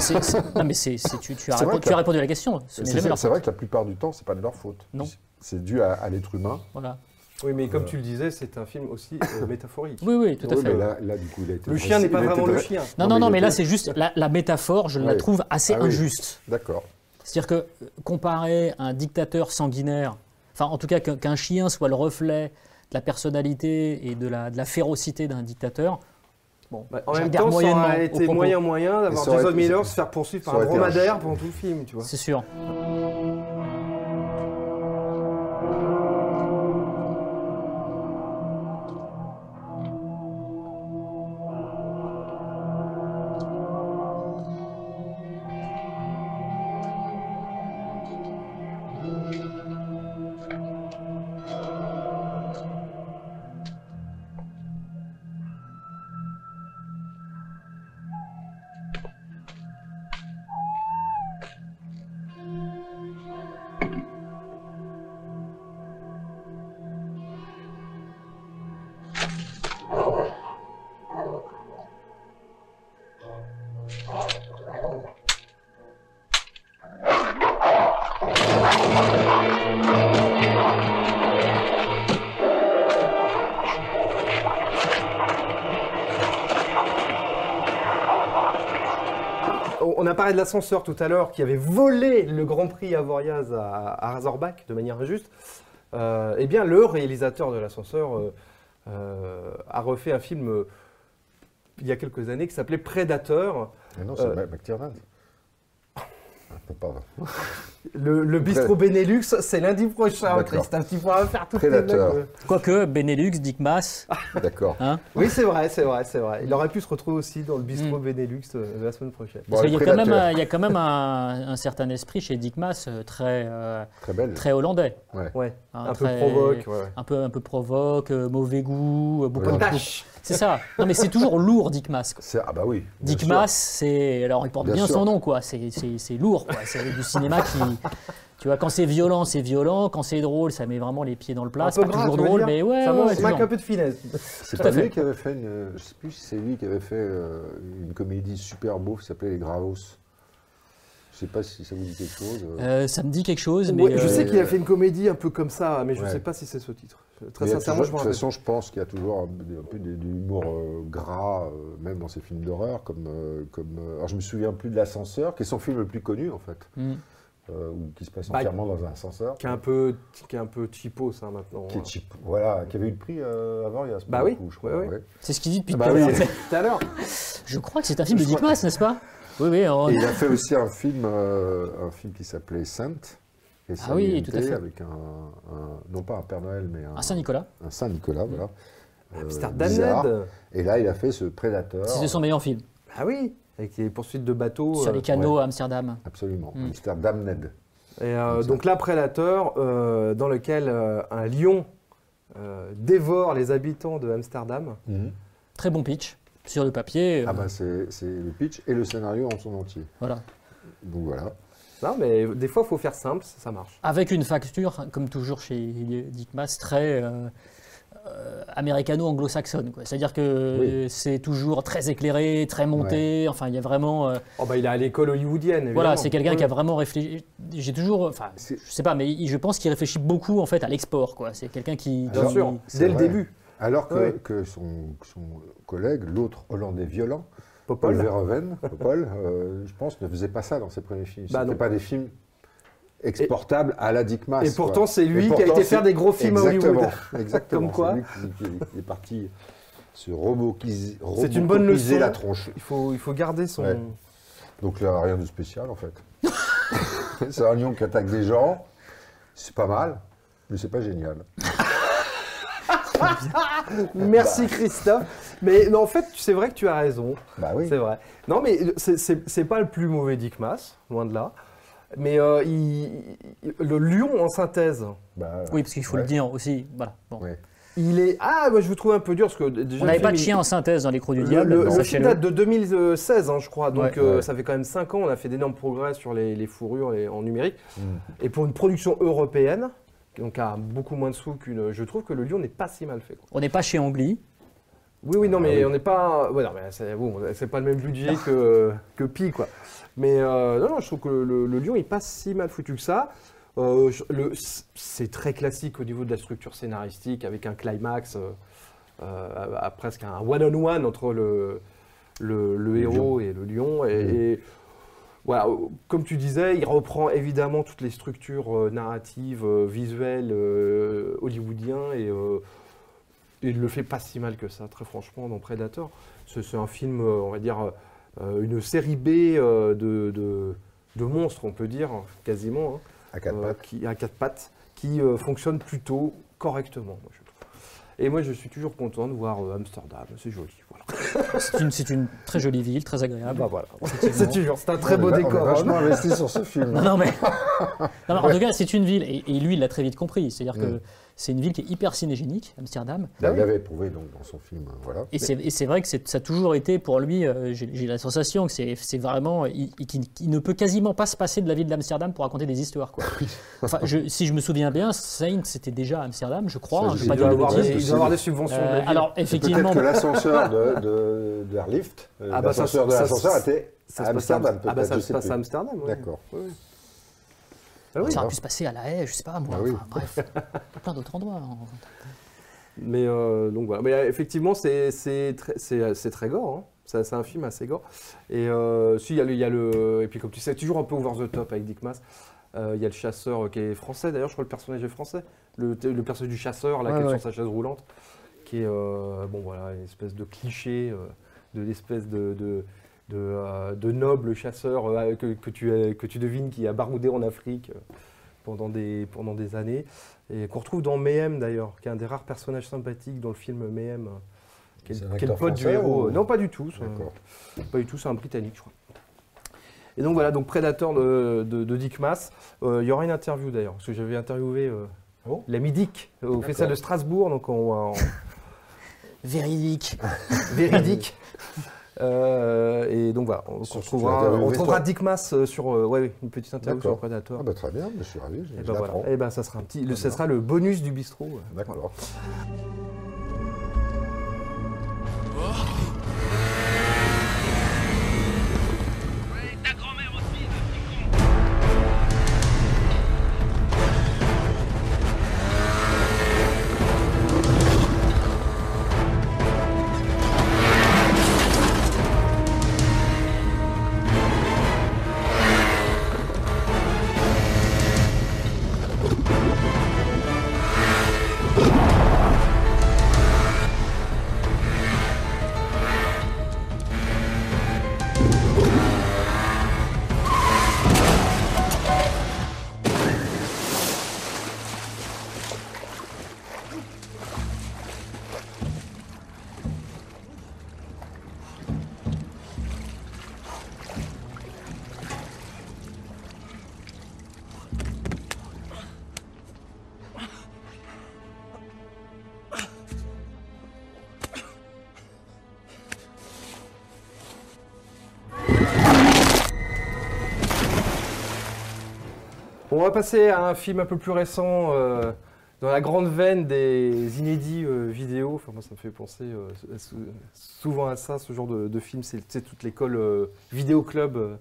c'est- tu, tu as, répondu, que tu as la- répondu à la question. C'est vrai, faute. que la plupart du temps, c'est pas de leur faute. Non. C'est dû à, à l'être humain. Voilà. Oui, mais comme tu le disais, c'est un film aussi euh, [coughs] métaphorique. Oui, oui, tout à Oui, fait. mais là, là, du coup, il a été Le chien n'est pas vraiment le chien. Non, non, non, mais là, c'est juste la, la métaphore, je la trouve assez Ah oui. injuste. D'accord. C'est-à-dire que euh, comparer un dictateur sanguinaire, enfin en tout cas qu'un chien soit le reflet la personnalité et de la, de la férocité d'un dictateur, bon, Bah, en même temps, ça aurait au été moyen moyen d'avoir Jason Miller se faire poursuivre par un dromadaire pendant tout le film, tu vois. C'est sûr. De l'ascenseur tout à l'heure qui avait volé le Grand Prix Avoriaz à, à Razorback de manière injuste. Euh, eh bien, le réalisateur de l'ascenseur euh, euh, a refait un film il y a quelques années qui s'appelait Predator. Mais non, c'est McTiernan. [laughs] Ah, pardon. Le, le bistrot Benelux, c'est lundi prochain. Christophe. Tu pourras faire toutes les Predator. blagues. Quoique Benelux, Dick Mass, [laughs] D'accord. hein, Oui, c'est vrai, c'est vrai, c'est vrai. Il aurait pu se retrouver aussi dans le bistrot Mm. Benelux euh, la semaine prochaine. Bon, parce qu'il y, a le quand même, Predator, un- il y a quand même un, un certain esprit chez Dick Mass euh, très, euh, Très belle. très hollandais. Ouais, hein, un peu provoque. ouais. Un peu, un peu provoque, euh, mauvais goût, euh, beaucoup, Ouais. beaucoup- Potache. C'est ça. Non, mais c'est toujours lourd, Dick. C'est- Ah bah oui. Dick sûr. Mass, c'est. Alors, il porte Bien son nom, quoi. C'est- C'est c'est lourd, quoi. C'est du cinéma qui. [laughs] Tu vois, quand c'est violent, c'est violent. Quand c'est drôle, ça met vraiment les pieds dans le plat. C'est pas toujours drôle, mais ouais, Ça ouais, manque un peu de finesse. C'est Tout pas à fait. lui qui avait fait une. Je sais plus si c'est lui qui avait fait euh, une comédie super beau qui s'appelait Les Gravos. Je sais pas si ça vous dit quelque chose. euh. Euh, ça me dit quelque chose, mais. Ouais, je euh, sais qu'il a fait une comédie un peu comme ça, mais je ne Ouais. sais pas si c'est ce titre. Très sincèrement, je De toute façon, je pense qu'il y a toujours un, peu- de, l'humour euh, gras, euh, même dans ses films d'horreur, comme. euh, comme euh, alors, je me souviens plus de L'Ascenseur, qui est son film le plus connu, en fait, hmm. Euh, ou qui se passe Bah, entièrement dans un ascenseur. Qui est un peu, qui est un peu cheapo, ça maintenant. Qui est cheap. Voilà, qui avait eu le prix euh, avant, il y a ce Bah oui, coup, je crois. ouais. ouais. C'est ce qu'il dit depuis Bah tout à oui. [laughs] l'heure. Je crois que c'est un film de Dick Mass, n'est-ce pas? Oui, oui. on- Et il a fait aussi un film, euh, un film qui s'appelait Sainte. Et Ah oui, tout à fait. Avec un, un- non pas un Père Noël, mais un, Un Saint-Nicolas. un Saint Nicolas, voilà. Euh, Amsterdam bizarre. Et là, il a fait ce Prédateur. C'est son meilleur film. Ah oui, avec les poursuites de bateaux. Sur euh, les canaux à Amsterdam. Absolument. Mm. Amsterdam Ned. Et euh, donc là, Prédateur, euh, dans lequel euh, un lion euh, dévore les habitants de Amsterdam. Très bon pitch. Sur le papier. euh, Ah bah c'est le pitch et le scénario en son entier. Voilà. Donc voilà. Non, mais des fois, il faut faire simple, ça, marche. Avec une facture, comme toujours chez Dick Mass, très euh, euh, américano-anglo-saxonne. quoi. C'est-à-dire que Oui. c'est toujours très éclairé, très monté. Enfin, il y a vraiment. euh, Oh, bah, il est à l'école hollywoodienne. voilà, c'est quelqu'un Oui. qui a vraiment réfléchi. J'ai toujours. Enfin, je sais pas, mais je pense qu'il réfléchit beaucoup en fait à l'export. C'est quelqu'un qui. Bien sûr, dès le vrai. début. Alors que, Ouais. que son, son collègue, l'autre Hollandais violent, Paul Popol. Verhoeven, Paul, euh, je pense, ne faisait pas ça dans ses premiers films. Bah C'était non. pas des films exportables à la Dick Mass. Et pourtant, c'est lui qui a été faire des gros films à Exactement, Hollywood. Exactement. [laughs] Comme quoi. Lui qui, qui est parti se roboquiser, C'est une bonne leçon. la tronche. Il faut, il faut garder son. Ouais. Donc là, rien de spécial en fait. [laughs] c'est un lion qui attaque des gens. C'est pas mal, mais c'est pas génial. [laughs] Merci Christophe. Mais non, en fait, c'est vrai que tu as raison. Bah oui. C'est vrai. Non, mais c'est- pas le plus mauvais Dick Mass, loin de là. Mais euh, il- il- le lion en synthèse, Bah, Oui, parce qu'il faut ouais. le dire aussi. Voilà. Bon. Ouais. il est. Ah, moi je vous trouve un peu dur parce que déjà. On n'avait pas de il- chien en synthèse dans les crocs du Le, diable. le- le film sachez-le. date de 2016, hein, je crois. Donc Ouais. euh, Ouais. ça fait quand même 5 ans. On a fait d'énormes progrès sur les, les fourrures et- en numérique. Mm. Et pour une production européenne, donc à beaucoup moins de sous qu'une. Je trouve que le lion n'est pas si mal fait. quoi. On n'est pas chez Angly. Oui, oui, non, mais Ah oui. on n'est pas. Ouais, non, mais c'est bon, c'est pas le même budget que, que Pi, quoi. Mais euh, non, non, je trouve que le, le Lion, il passe si mal foutu que ça. Euh, c'est très classique au niveau de la structure scénaristique, avec un climax, euh, à- à presque un one-on-one entre le, le, le héros et le lion. Et, Mhm. et voilà, comme tu disais, il reprend évidemment toutes les structures narratives, visuelles, hollywoodiens et il le fait pas si mal que ça, très franchement, dans Predator. C'est un film, on va dire, une série B euh, de, de, de monstres, on peut dire, quasiment, hein, À quatre euh, pattes. qui, à quatre pattes, qui euh, fonctionne plutôt correctement, moi, je trouve. Et moi, je suis toujours content de voir euh, Amsterdam, c'est joli. Voilà. [laughs] C'est une, c'est une très jolie ville, très agréable. Bah voilà. C'est toujours, c'est un très On beau décor. On est hein. vachement investi sur ce film. Non, non, mais, Non, en tout cas, c'est une ville, et, et lui, il l'a très vite compris. C'est-à-dire que Mm. c'est une ville qui est hyper cinégénique, Amsterdam. Il l'avait prouvé donc dans son film. euh, Voilà. Et c'est vrai que ça a toujours été pour lui, euh, j'ai la sensation que c'est vraiment, il, ne peut quasiment pas se passer de la ville d'Amsterdam pour raconter des histoires. Quoi. [laughs] Enfin, je- si je me souviens bien, Saint c'était déjà à Amsterdam, je crois. Ça, hein, je pas doit, de avoir des, bêtises. il doit avoir des subventions. de Euh, alors effectivement, Peut-être que l'ascenseur de, [laughs] de, d'Airlift, euh, Ah bah l'ascenseur de l'ascenseur était ça à se passe à- Amsterdam. Ah bah se passe à Amsterdam. D'accord. Ah oui. ça aurait pu se passer à La Haye, je sais pas moi. Ah oui. enfin, bref, [laughs] plein d'autres endroits. hein. Mais euh, donc voilà. Mais euh, effectivement, c'est c'est très, c'est très gore. hein. C'est un film assez gore. Et euh, si, il y, a le- il y a le. Et puis, comme tu sais, toujours un peu over the top avec Dick Mass. Euh, Il y a le chasseur euh, qui est français, d'ailleurs, je crois que le personnage est français. Le, le personnage du chasseur, là, Ouais, qui est ouais. sur sa chaise roulante, qui est, euh, bon, voilà, une espèce de cliché, euh, de l'espèce de, de, de, euh, de noble chasseur euh, que, que tu, as- que tu devines qui a baroudé en Afrique euh, pendant, des, pendant des années. Et qu'on retrouve dans Mayhem, d'ailleurs, qui est un des rares personnages sympathiques dans le film Mayhem. euh, Qui est, qui le pote du héros. ou- Non, pas du tout. c'est un- D'accord. pas du tout, c'est un Britannique, je crois. Et donc voilà, donc Predator de, de- de Dick Mass. Euh, Il y aura une interview d'ailleurs, parce que j'avais interviewé euh, bon l'ami Dick euh, au. Festival de Strasbourg, donc en, en Véridique. véridique. [laughs] Euh, et donc voilà, on, Sur- retrouvera, on Dick Mass euh, sur euh, ouais, une petite interview sur. Predator. Ah bah très bien, je suis ravi, et je ben voilà, et ben ça sera un petit, le, ça sera le bonus du bistrot. D'accord. Ta On va passer à un film un peu plus récent, euh, dans la grande veine des inédits euh, vidéo. Enfin, moi, ça me fait penser euh, sou- souvent à ça, ce genre de, de film. C'est toute l'école euh, vidéo club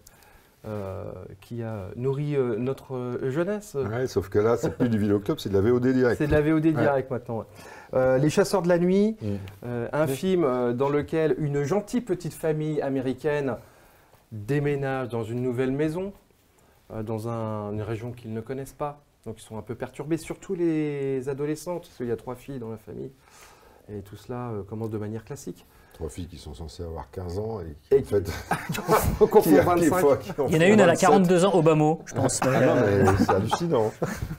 qui a nourri euh, notre euh, jeunesse. Ouais, sauf que là, c'est plus du vidéoclub, c'est de la VOD direct. [laughs] C'est de la VOD direct maintenant. ouais. Euh, Les Chasseurs de la Nuit, Mm. euh, un film euh, dans lequel une gentille petite famille américaine déménage dans une nouvelle maison, dans un- une région qu'ils ne connaissent pas. Donc ils sont un peu perturbés, surtout les adolescentes, parce qu'il y a trois filles dans la famille. Et tout cela euh, commence de manière classique. Trois filles qui sont censées avoir 15 ans et qui, Et en fait, [laughs] qui- qui 25. [laughs] font- qui en Il y en a une, elle a 27. 42 ans, Obama, je pense. Ah mais, non, euh, mais c'est hallucinant.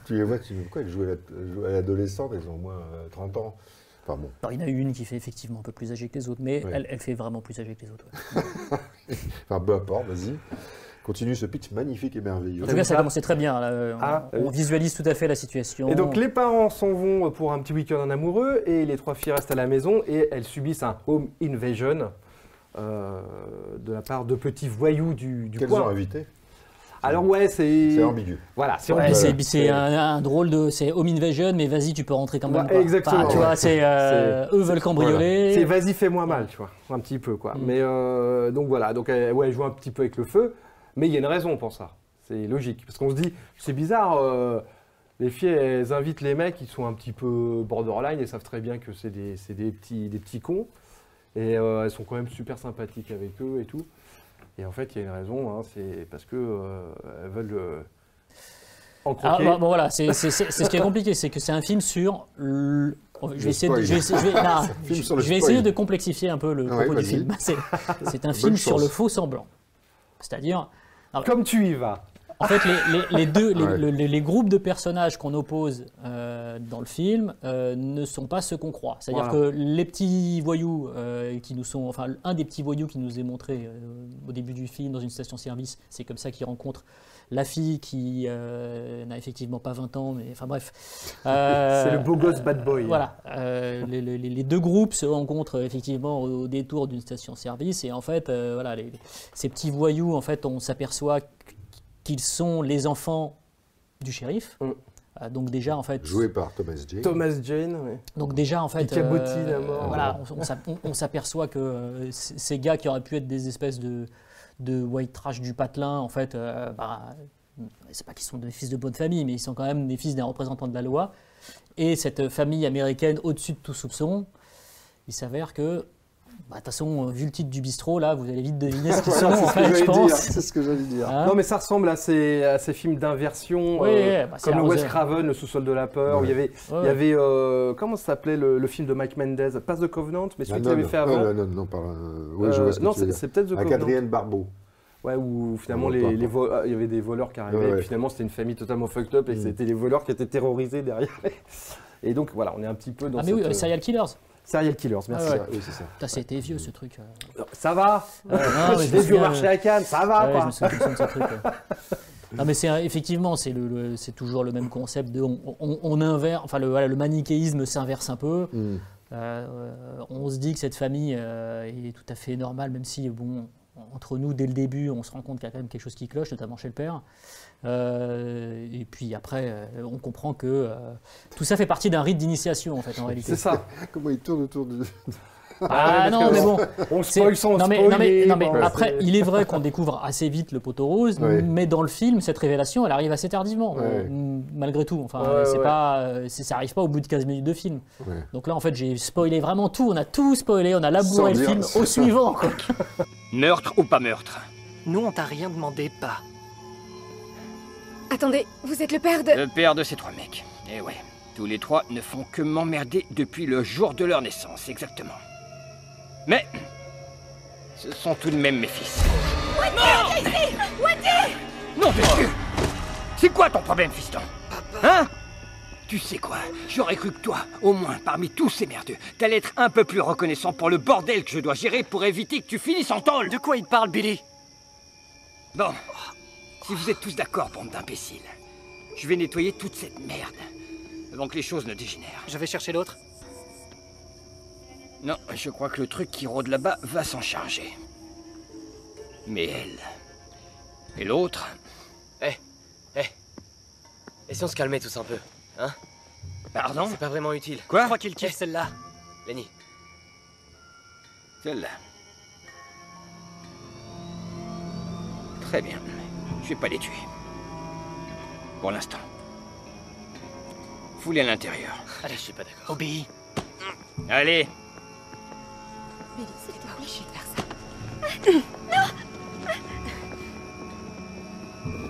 tu les vois, tu dis pourquoi ils jouent à l'adolescente, ils ont au moins euh, 30 ans. Enfin bon, alors, il y en a une qui fait effectivement un peu plus âgée que les autres, mais elle, elle fait vraiment plus âgée que les autres. ouais. [laughs] enfin peu importe, vas-y. Continue ce pitch magnifique et merveilleux. En tout cas, ça a commencé très bien. là, euh, Ah, on, on oui. visualise tout à fait la situation. Et donc les parents s'en vont pour un petit week-end en amoureux et les trois filles restent à la maison et elles subissent un home invasion euh, de la part de petits voyous du, du Qu'elles ont invité Alors ouais, c'est. C'est ambigu. Voilà, c'est Ouais, ambigu. c'est c'est un, un drôle de. C'est home invasion, mais vas-y, tu peux rentrer quand même. Ouais, quoi. exactement, Enfin, tu vois, c'est. euh, eux veulent cambrioler. C'est vas-y, fais-moi mal, tu vois, un petit peu quoi. Mm. Mais euh, donc voilà, donc ouais, elle joue un petit peu avec le feu, mais il y a une raison pour ça. C'est logique, parce qu'on se dit, c'est bizarre, euh, les filles, elles invitent les mecs qui sont un petit peu borderline et savent très bien que c'est des, c'est des petits, des petits cons, et euh, elles sont quand même super sympathiques avec eux et tout. Et en fait, il y a une raison, hein, c'est parce que euh, elles veulent euh, Ah, bah, bon, voilà, c'est c'est- c'est- c'est ce qui est compliqué, c'est que c'est un film sur. le- Je vais, essayer de, spoil. je vais essayer- je vais- non, film je- sur le je vais spoil. essayer de complexifier un peu le Ouais, propos du vas-y. film. [laughs] C'est c'est un film sur le faux semblant. C'est-à-dire, Comme tu y vas. En fait, les, les- les deux, les, [laughs] Ouais. le- les- les groupes de personnages qu'on oppose euh, dans le film euh, ne sont pas ceux qu'on croit. C'est-à-dire Voilà. que les petits voyous euh, qui nous sont, enfin, un des petits voyous qui nous est montré euh, au début du film dans une station-service, c'est comme ça qu'il rencontre la fille qui euh, n'a effectivement pas 20 ans, mais enfin bref. [laughs] Euh, C'est le beau gosse bad boy. Voilà, euh, les, les- les deux groupes se rencontrent effectivement au, au détour d'une station-service et en fait, euh, voilà, les- ces petits voyous, en fait, on s'aperçoit qu'ils sont les enfants du shérif. Mm. Euh, donc déjà, en fait, Joué par Thomas Jane. Thomas Jane, ouais. donc déjà, en fait, Qui cabotine à mort. voilà, on, s'aperçoit que euh, ces gars qui auraient pu être des espèces de, de white trash du patelin, en fait, euh, bah, c'est pas qu'ils sont des fils de bonne famille, mais ils sont quand même des fils d'un représentant de la loi. Et cette famille américaine au-dessus de tout soupçon, il s'avère que, bah, de toute façon, vu le titre du bistrot, là, vous allez vite deviner ce qu'ils [laughs] sont, en fait, je pense. dire, C'est ce que j'allais dire. Hein Non, mais ça ressemble à ces, à ces films d'inversion, Oui, euh, oui, bah, comme le. Wes Craven, Le sous-sol de la peur, où il y avait, Ouais. il y avait euh, comment ça s'appelait le, le film de Mike Mendez Pass the Covenant, mais celui Ah, qu'il avait non, fait avant. Non, non, non, par, euh, ouais, je Euh, vois ce que non, c'est peut-être The Avec Covenant. Adrienne Barbeau. Ouais, où finalement Ah, les, ah, il y avait des voleurs qui arrivaient, Ouais, et ouais. puis finalement c'était une famille totalement fucked up, et Mm. c'était les voleurs qui étaient terrorisés derrière. Et donc voilà, on est un petit peu dans Ah mais oui, euh, euh, Serial Killers. Serial Killers, merci. Ah ouais. Oui, c'est ça. Putain, C'était vieux ce truc. euh. Ça va Ouais, non, mais [laughs] Je marché à Cannes, ça va Ouais, quoi je me souviens tout de ce truc. ouais. [laughs] Non, mais c'est effectivement, c'est le, le- c'est toujours le même concept de on, on, on inverse, enfin le, voilà, le manichéisme s'inverse un peu. Hmm. Euh, on se dit que cette famille euh, est tout à fait normale, même si bon, entre nous dès le début, on se rend compte qu'il y a quand même quelque chose qui cloche, notamment chez le père. Euh, et puis après, euh, on comprend que euh, tout ça fait partie d'un rite d'initiation en fait en réalité. C'est ça. [laughs] Comment il tourne autour de. Ah non, [laughs] mais bon. On C'est- spoil sans non mais, non mais, spoiler, non mais bon, après, il est vrai qu'on découvre assez vite le poteau rose, mais dans le film, cette révélation, elle arrive assez tardivement, euh, malgré tout. Enfin, Ouais, c'est ouais. pas, euh, ça arrive pas au bout de 15 minutes de film. Donc là, en fait, j'ai spoilé vraiment tout. On a tout spoilé, on a labouré Sans le dire- film au [laughs] suivant. Meurtre ou pas meurtre? Nous, on t'a rien demandé, pas. Attendez, vous êtes le père de... Le père de ces trois mecs. Eh ouais, tous les trois ne font que m'emmerder depuis le jour de leur naissance, exactement. Mais... Ce sont tout de même mes fils. Non, monsieur C'est quoi ton problème, fiston? Hein? Tu sais quoi? J'aurais cru que toi, au moins parmi tous ces merdeux, t'allais être un peu plus reconnaissant pour le bordel que je dois gérer pour éviter que tu finisses en tôle De quoi il parle, Billy? Bon, si vous êtes tous d'accord, bande d'imbéciles, je vais nettoyer toute cette merde avant que les choses ne dégénèrent. Je vais chercher l'autre. Non, je crois que le truc qui rôde là-bas va s'en charger. Mais elle. Et l'autre Et si on se calmait tous un peu Pardon C'est pas vraiment utile. Quoi Je crois qu'il kiffe celle-là. Lenny, Celle-là. Très bien. Je vais pas les tuer. Pour l'instant. Foulez à l'intérieur. allez, je suis pas d'accord. Obéis. Allez Billy, c'est pas obligé de faire ça. [clears throat]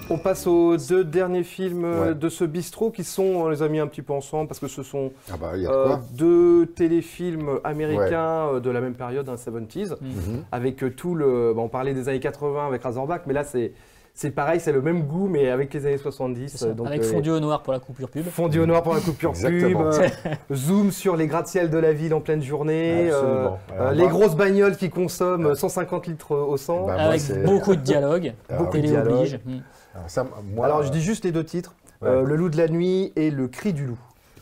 On passe aux deux derniers films euh, Ouais. de ce bistrot qui sont, on les a mis un petit peu ensemble parce que ce sont Ah bah, il y a euh, deux téléfilms américains euh, de la même période, un 70s, Mhm. avec euh, tout le. bon, on parlait des années 80 avec Razorback, mais là c'est c'est pareil, c'est le même goût, mais avec les années 70. C'est ça. euh, donc, Avec euh, fondu au noir pour la coupure pub. Fondu au noir pour la coupure pub, euh, zoom sur les gratte-ciel de la ville en pleine journée, euh, euh, les grosses bagnoles qui consomment 150 litres au 100. Bah, Avec beaucoup de dialogues. Ah, beaucoup de oblige. Mm. Alors, ça, moi, Alors je dis juste les deux titres, Ouais. euh, Le loup de la nuit et Le cri du loup.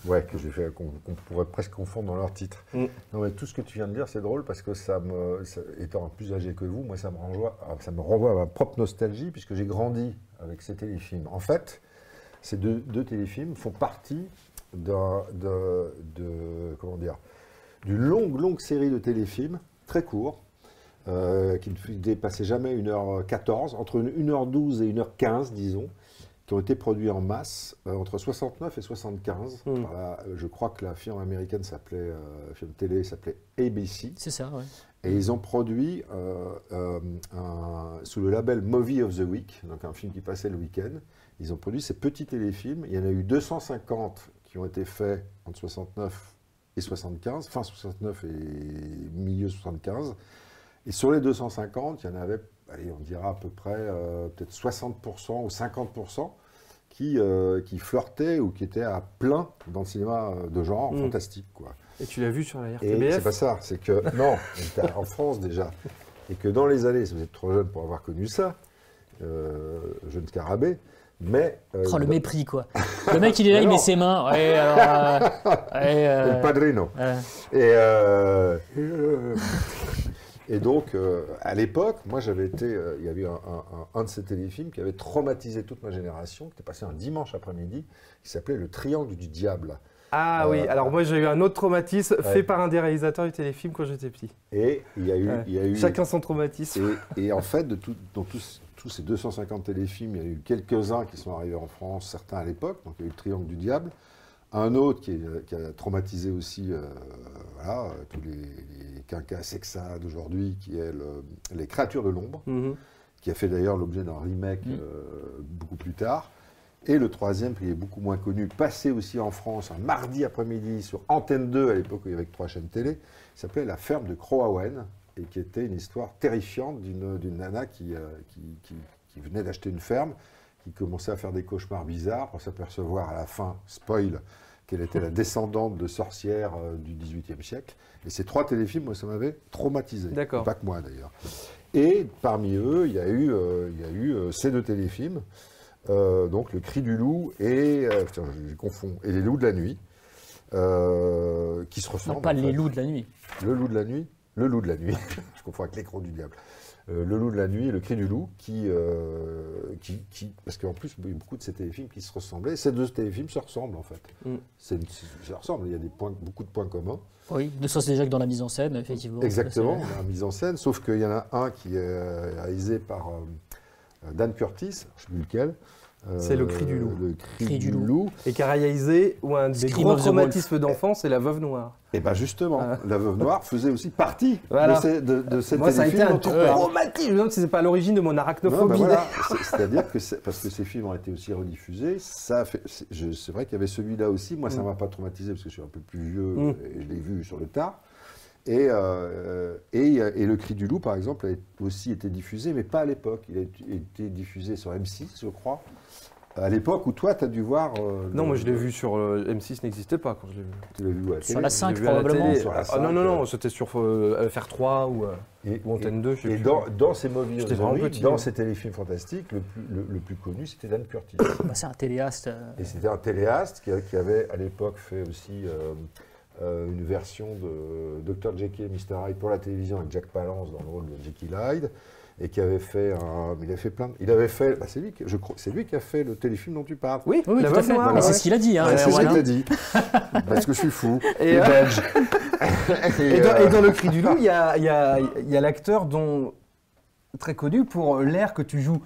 Ouais, que j'ai fait, qu'on qu'on pourrait presque confondre dans leur titre. Mm. Non, mais tout ce que tu viens de dire, c'est drôle parce que ça me, ça- étant plus âgé que vous, moi, ça me renvoie, ça me renvoie à ma propre nostalgie puisque j'ai grandi avec ces téléfilms. En fait, ces deux, deux téléfilms font partie d'un- de, de- comment dire, d'une longue, longue série de téléfilms très courts. Euh, qui ne dépassaient jamais 1h14, entre 1h12 et 1h15, disons, qui ont été produits en masse euh, entre 69 et 75. Mm. Par la- euh, je crois que la firme américaine s'appelait, euh, la firme télé s'appelait ABC. C'est ça, ouais. Et ils ont produit, un- sous le label Movie of the Week, donc un film qui passait le week-end, ils ont produit ces petits téléfilms. Il y en a eu 250 qui ont été faits entre 69 et 75, fin 69 et milieu 75. Et sur les 250, il y en avait, allez, on dira à peu près euh, peut-être 60% ou 50% qui, euh, qui flirtaient ou qui étaient à plein dans le cinéma euh, de genre Mm. fantastique. Quoi. Et tu l'as vu sur la Et RTBF c'est pas ça, c'est que [laughs] non, on était en France déjà, et que dans les années, vous êtes trop jeune pour avoir connu ça, euh, jeune scarabée, mais euh, Oh, le dans- mépris, quoi. [laughs] Le mec, il est là, il met ses mains. Ouais, alors. euh, [laughs] ouais, euh, El Padrino. Et, euh, et donc, euh, à l'époque, moi j'avais été, euh, il y avait eu un, un- un- un de ces téléfilms qui avait traumatisé toute ma génération, qui était passé un dimanche après-midi, qui s'appelait Le Triangle du Diable. Ah oui, Euh, alors moi j'ai eu un autre traumatisme Ouais. fait par un des réalisateurs du téléfilm quand j'étais petit. Et il y a eu, Ouais. il y a eu Chacun son traumatisme. Et, et en fait, de tout- dans tous, tous ces 250 téléfilms, il y a eu quelques-uns qui sont arrivés en France, certains à l'époque. Donc il y a eu le Triangle du Diable. Un autre qui, est- qui a traumatisé aussi euh, voilà, tous les, les quinquas sexa d'aujourd'hui, qui est le- Les Créatures de l'ombre, Mhm. qui a fait d'ailleurs l'objet d'un remake Mm. euh, beaucoup plus tard. Et le troisième, qui est beaucoup moins connu, passé aussi en France un mardi après-midi sur Antenne 2, à l'époque où il y avait trois chaînes télé, s'appelait La ferme de Croawen, et qui était une histoire terrifiante d'une d'une nana qui, euh, qui, qui- qui venait d'acheter une ferme, qui commençait à faire des cauchemars bizarres pour s'apercevoir à la fin, spoil, qu'elle était la [laughs] descendante de sorcières euh, du XVIIIe siècle. Et ces trois téléfilms, moi, ça m'avait traumatisé. D'accord. Pas que moi, d'ailleurs. Et parmi eux, il y a eu, euh, il y a eu euh, ces deux téléfilms, euh, donc Le Cri du loup et, putain, je, je confonds, et Les loups de la nuit, qui se ressemblent. non, pas les fait. loups de la nuit. Le loup de la nuit, le loup de la nuit, [laughs] je confonds avec l'écran du diable. Euh, le loup de la nuit et le cri du loup, qui, euh, qui, qui- parce qu'en plus, il y a beaucoup de ces téléfilms qui se ressemblaient. Ces deux téléfilms se ressemblent en fait. Mm. C'est ressemblent, il y a des points, beaucoup de points communs. Oui, ne serait-ce déjà que dans la mise en scène, effectivement. Exactement, la mise en scène, sauf qu'il y en a un qui est euh, réalisé par Dan Curtis, je ne sais plus lequel. Euh, C'est Le Cri du loup. Le cri, du, loup. Et réalisé où un des Scream gros traumatismes d'enfance, c'est la veuve noire. Et bien justement. La Veuve Noire faisait aussi partie Voilà. de, ces, de, de ces Moi, ça a été un traumatisme. Je me demande si c'est pas à l'origine de mon arachnophobie. ben voilà. C'est- C'est-à-dire que parce que ces films ont été aussi rediffusés, ça c'est vrai qu'il y avait celui-là aussi. Moi, ça Mm. m'a pas traumatisé parce que je suis un peu plus vieux Mm. et je l'ai vu sur le tard. Et, euh, et, et Le Cri du Loup, par exemple, a aussi été diffusé, mais pas à l'époque. Il a été diffusé sur M6, je crois. À l'époque où toi, tu as dû voir. euh, Non, le- moi je l'ai vu sur euh, M6, n'existait pas quand je l'ai vu. Tu l'as vu à la Sur la Je l'ai 5, vu à la probablement. télé. Sur la Ah, non, non, 5, non, c'était sur euh, FR3 ou, euh, Et, ou Antenne 2, je sais et plus. dans, dans ces petit, dans hein. ces téléfilms fantastiques, le plus, le, le plus connu, c'était Dan Curtis. [coughs] Bah, c'est un téléaste. euh, Et c'était un téléaste qui, avait à l'époque fait aussi euh, euh, une version de Dr. Jekyll et Mr. Hyde pour la télévision avec Jack Palance dans le rôle de Jekyll Hyde et qui avait fait un, il a fait plein de- il avait fait bah, c'est lui qui- je crois c'est lui qui a fait le téléfilm dont tu parles Oui, Oui, tout à fait. ouais. c'est ce qu'il a dit. Hein, Ouais, c'est ce qu'il a dit [laughs] parce que je suis fou Et, et, euh, [laughs] Et dans, euh, et dans Le Cri du Loup, il y a, il y a- il y a l'acteur dont très connu pour l'air que tu joues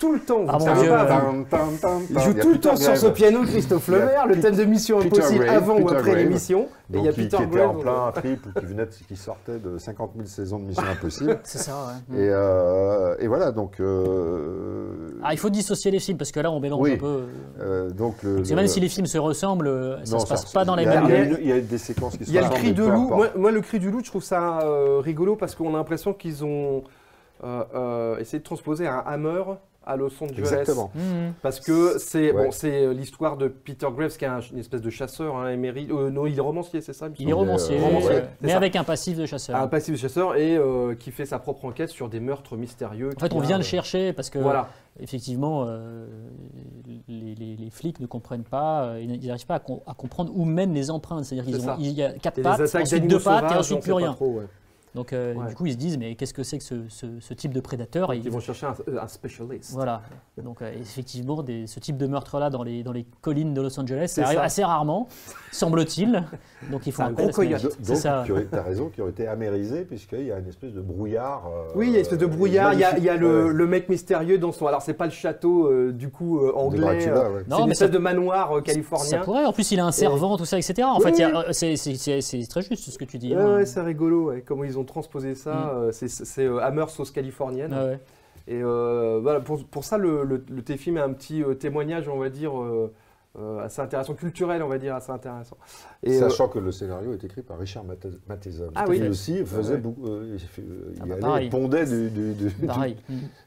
tout le temps. Ah, Vous mon savez Dieu. pas, Tam, vous. tam, tam, Il joue Il tout le temps sur ce piano, Christophe Lemaire, le thème de Mission Impossible avant ou Peter après Grave. l'émission. Et il Donc, y a qui, Peter qui était Grave. en plein triple, qui, venait qui sortait de 50 000 saisons de Mission Impossible. [laughs] C'est ça, ouais. Et, euh, et voilà, donc. euh, Ah, il faut dissocier les films parce que là, on mélange Oui. un peu. euh, donc que le- même si les films se ressemblent, euh, ça non, se passe ça- pas dans les il y a- mêmes il y a des séquences qui se Il y a le ressemblent, cri de loup. Moi, le cri du loup, je trouve ça euh, rigolo parce qu'on a l'impression qu'ils ont euh, euh, essayé de transposer un hammer à Los Angeles. Exactement. Mhm. Parce que c'est Ouais. bon, c'est euh, l'histoire de Peter Graves, qui est un- une espèce de chasseur, hein, émérite. euh, non, il est romancier, c'est ça Il est romancier, euh, mais ça. avec un passif de chasseur. Un passif de chasseur et euh, qui fait sa propre enquête sur des meurtres mystérieux. En fait, on a, vient le chercher parce que, Voilà, effectivement, euh, les, les- les flics ne comprennent pas, ils n'arrivent pas à, com- à comprendre où mènent les empreintes. C'est-à-dire qu'ils ont, il y a quatre et pattes, ensuite deux pattes et ensuite plus rien. trop, ouais. Donc, euh, Ouais. du coup, ils se disent, mais qu'est-ce que c'est que ce, ce- ce type de prédateur Et Ils vont chercher un, un spécialiste. Voilà. Donc, euh, effectivement, des- ce type de meurtre-là dans les, dans les collines de Los Angeles, C'est ça arrive ça. assez rarement, semble-t-il. Donc, il faut C'est un gros coyote. C'est ça. Tu as raison, qui ont été amérisés, puisqu'il y a une espèce de brouillard. euh, Oui, il y a une espèce de brouillard. Il y a, il y a le, mec mystérieux dans son. Alors, c'est pas le château euh, du coup euh, anglais. Dracula, euh, ouais. Non, c'est une mais espèce ça- de manoir euh, Ça californien. pourrait. En plus, il a un servant, tout ça, etc. En Oui, fait, oui. euh, c'est- c'est c'est- c'est très juste ce que tu dis. Ouais, hein. c'est rigolo, comment ils ont transposé ça. Mm. euh, c'est c'est, euh, Hammer sauce californienne. Ah ouais. Et euh, voilà, pour, pour ça, le, le, le téléfilm est un petit euh, témoignage, on va dire, euh, euh, assez intéressant, culturel, on va dire, assez intéressant. Et, euh, Sachant que le scénario est écrit par Richard Matheson. Ah qui oui. lui aussi faisait Ouais. beaucoup. euh, il, Ah bah allait- pondait du- du- [laughs] du-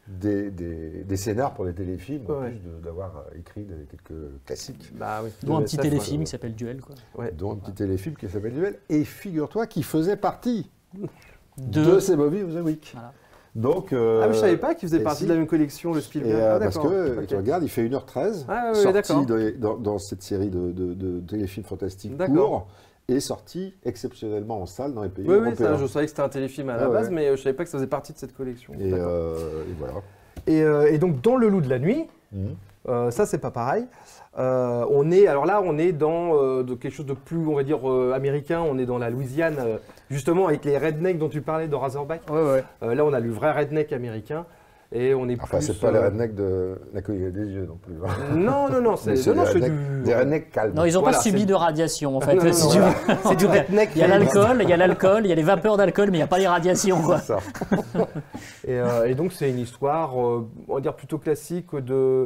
des, des, des scénars pour les téléfilms, en Ouais. plus de- d'avoir écrit des- quelques classiques. bah oui, Dont un petit SF, téléfilm qui s'appelle Duel. Quoi. Ouais. dont un petit téléfilm qui s'appelle Duel. Et figure-toi qu'il faisait partie De- de ces Bobby of the Week. Voilà. Donc, euh, Ah, mais je savais pas qu'il faisait et partie si. de la même collection, le Et, Spielberg. euh, Ah, parce d'accord. que, Ok. tu regardes, il fait 1h13, Ah, d'accord. sorti de- dans, dans cette série de, de- de téléfilms fantastiques courts, et sorti exceptionnellement en salle dans les pays Oui, oui, européens. ça, je savais que c'était un téléfilm à la Ah, ouais. base, mais euh, je savais pas que ça faisait partie de cette collection. et, euh, et voilà. Et, euh, et donc, dans Le Loup de la Nuit. Euh, ça, c'est pas pareil. Euh, on est, alors là, on est dans euh, de quelque chose de plus, on va dire, euh, américain. On est dans la Louisiane, euh, justement, avec les rednecks dont tu parlais dans Razorback. Ouais, ouais. Euh, là, on a le vrai redneck américain. Et on est Enfin, plus. c'est pas les rednecks de la colline des yeux non plus. hein. Non, non, non, [laughs] c'est non, non, des, c'est rednecks, du. des rednecks calmes. Non, ils n'ont Voilà, pas subi c'est- de radiation en [laughs] fait. Non, non, si non, tu veux. voilà. C'est du redneck. Il y a l'alcool, il y a l'alcool, il y a les vapeurs d'alcool, mais il n'y a pas les radiations. Quoi. C'est ça. [laughs] Et, euh, et donc, c'est une histoire, euh, on va dire, plutôt classique de, euh,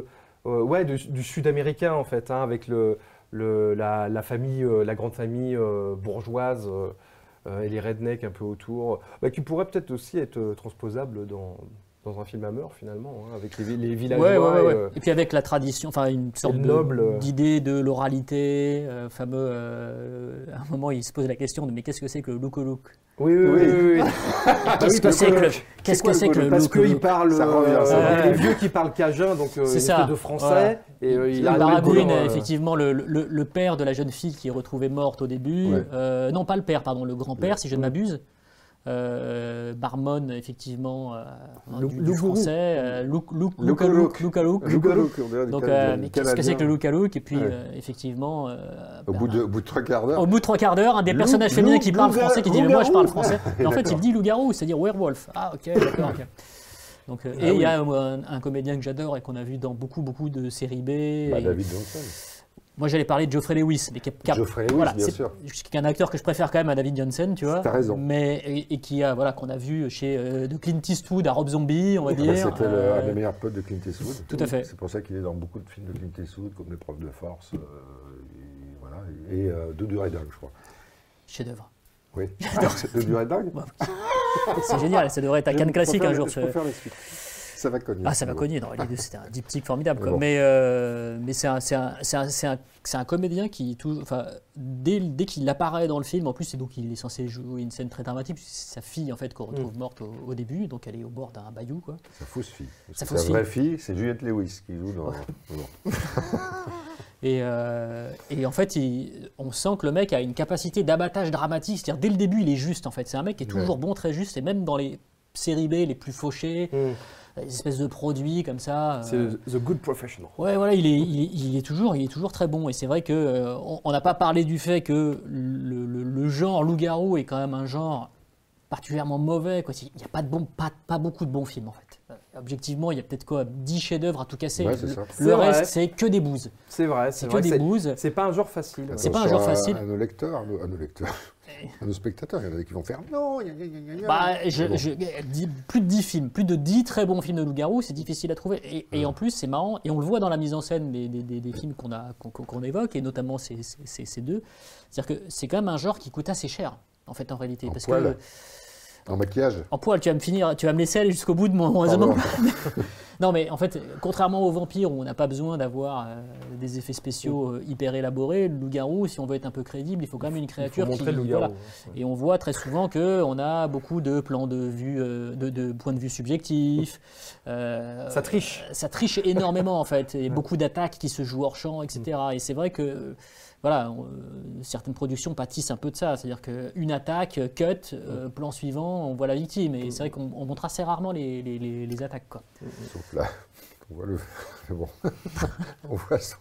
ouais, du, sud-américain, en fait, hein, avec euh, la grande famille euh, bourgeoise euh, euh, et les rednecks un peu autour, bah, qui pourrait peut-être aussi être euh, transposable dans, dans un film Hammer, finalement, hein, avec les, les villageois. Ouais, ouais, ouais, ouais. et, euh, Et puis avec la tradition, enfin une sorte noble, euh. d'idée de l'oralité, euh, fameux. euh, à un moment, il se pose la question de mais qu'est-ce que c'est que le look look? Oui, oui, oui. oui, oui. [laughs] Qu'est-ce que c'est que le qu'est-ce que c'est que le Parce qu'il parle. Ça revient, ça il y a revient. les vieux qui parlent cajun, donc C'est ça. de français. Et il Il a baragouine effectivement le, le- le père de la jeune fille qui est retrouvée morte au début. Non, pas le père, pardon, le grand-père, si je ne m'abuse. Euh, Barmon, effectivement, euh, Lou- du, du français. Euh, on dirait des Donc, euh, mais qu'est-ce que c'est que le look Et puis, Ouais. euh, effectivement, euh, Au bah, bout de, au bout de trois quarts d'heure. au bout de trois quarts d'heure, un des personnages féminins qui parle français qui dit Mais moi je parle français. Et en fait, il dit loup-garou, c'est-à-dire werewolf. Ah, ok, d'accord, ok. [laughs] Donc, Ah et il oui. y a un, un comédien que j'adore et qu'on a vu dans beaucoup, beaucoup de séries B. Bah, et- David Johnson. Moi, j'allais parler de Geoffrey Lewis, mais qui, qui a- Geoffrey Lewis, voilà, bien c'est- sûr. qui est un acteur que je préfère quand même à David Johnson, tu vois. T'as raison. Mais et, et qui a voilà qu'on a vu chez euh, de Clint Eastwood à Rob Zombie, on va Ah dire. C'était Euh, un des meilleurs potes de Clint Eastwood. Tout à fait. C'est pour ça qu'il est dans beaucoup de films de Clint Eastwood, comme Les Preuves de Force, euh, et, voilà, et euh, De je crois. Chef-d'œuvre. Oui. C'est De Dingue C'est génial, ça devrait être à Cannes classique un les- jour. Je ce- préfère les suites. Ça va cogner. Ah, ça va cogner. Non, les deux, c'était un diptyque formidable. quoi. Bon. Mais, euh, mais c'est un, comédien qui, enfin, dès, dès qu'il apparaît dans le film, en plus, donc il est censé jouer une scène très dramatique. puisque C'est sa fille en fait qu'on retrouve morte au, au début, donc elle est au bord d'un bayou, quoi. Sa fausse fille. Sa fausse vraie fille, c'est Juliette Lewis qui joue dans. Bon. [laughs] Et, euh, et en fait, il- on sent que le mec a une capacité d'abattage dramatique. C'est-à-dire, dès le début, il est juste, en fait. C'est un mec qui est toujours bon, très juste. Et même dans les séries B les plus fauchées, Mm. Les espèces de produits comme ça. C'est euh, The Good Professional. Ouais, voilà, il est, il est, il est toujours, il est toujours très bon. Et c'est vrai que euh, on- on n'a pas parlé du fait que le, le- le genre loup-garou est quand même un genre particulièrement mauvais. quoi. Il n'y a pas, de bon, pas, pas beaucoup de bons films, en fait. Euh, Objectivement, il y a peut-être quoi 10 chefs-d'œuvre à tout casser. Ouais, c'est le le C'est vrai. reste, c'est que des bouses. C'est vrai, C'est c'est que vrai. des c'est- bouses. C'est pas un genre facile. C'est pas un genre à- facile. À nos lecteurs, à nos, à nos lecteurs, à nos spectateurs, il y en a qui vont faire non, gna. Bah, je- Mais bon. je- dix- plus de 10 films, plus de 10 très bons films de loup-garou, c'est difficile à trouver. Et, et en plus, c'est marrant, et on le voit dans la mise en scène des, des- des- des films qu'on évoque, et notamment ces, ces- ces- ces deux. C'est-à-dire que c'est quand même un genre qui coûte assez cher, en fait, en réalité. En parce poil. que En maquillage? En poil, tu vas me finir, tu vas me laisser aller jusqu'au bout de mon raisonnement. [laughs] [laughs] Non, mais en fait, contrairement aux vampires où on n'a pas besoin d'avoir euh, des effets spéciaux euh, hyper élaborés, le loup-garou, si on veut être un peu crédible, il faut quand même une Il faut créature qui. le voilà. Et on voit très souvent qu'on a beaucoup de plans de vue, euh, de, de points de vue subjectifs. Ça triche. Ça triche énormément en fait. Et beaucoup d'attaques qui se jouent hors champ, etc. Et c'est vrai que voilà, euh, certaines productions pâtissent un peu de ça. C'est-à-dire qu'une attaque, euh, cut, euh, plan suivant, on voit la victime. Et c'est vrai qu'on on montre assez rarement les, les- les- les attaques. Quoi. Sauf là, on voit, le, [laughs] bon, [laughs] on, voit son,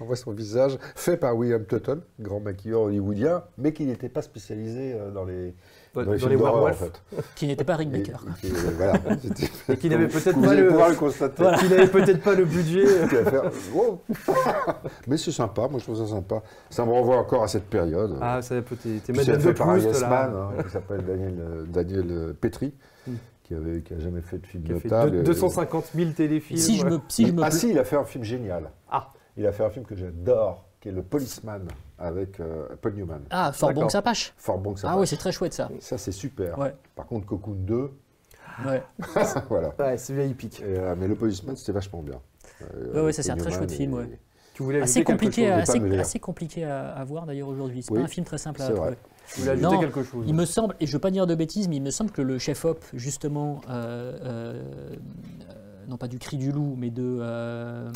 on voit son visage fait par William Tuttle, grand maquilleur hollywoodien, mais qui n'était pas spécialisé dans les, Dans, dans les dans films les d'horreur, en werewolves. fait. Qui n'était pas Rick Et- Baker. [laughs] et qui- voilà, c'était- Et qui n'avait peut-être pas le- pouvoir le constater. Voilà. Qu'il n'avait peut-être pas le budget. [laughs] euh, wow. [laughs] Mais c'est sympa, moi je trouve ça sympa. Ça me renvoie encore à cette période. Ah, ça peut t'es c'est de fait par un Proust yes man, hein, qui s'appelle Daniel, euh, Daniel euh, Petri, Mm. qui avait qui a jamais fait de film Qui a fait notable. deux- Et- 250 000 téléfilms. Si je ouais. me, si je me ah si, il a fait un film génial. Ah. Il a fait un film que j'adore, qui est Le Policeman, avec euh, Paul Newman. Ah, fort bon D'accord. que ça pâche. Fort bon que ça Ah oui, c'est très chouette ça. Ça, c'est super. Ouais. Par contre, Cocoon 2, Ouais. [laughs] voilà. Ouais, c'est vieille pique. Et, euh, mais Le Policeman, c'était vachement bien. Euh, Ouais, ça, c'est un très chouette film, et- ouais. Tu voulais Assez compliqué, chose assez, compliqué à, à voir d'ailleurs aujourd'hui. C'est Oui, pas un film très simple à c'est trouver. vrai. Tu voulais ajouter Non, quelque chose. Il me semble, et je ne veux pas dire de bêtises, mais il me semble que le chef-op, justement, euh, euh, euh, non pas du cri du loup, mais de, euh,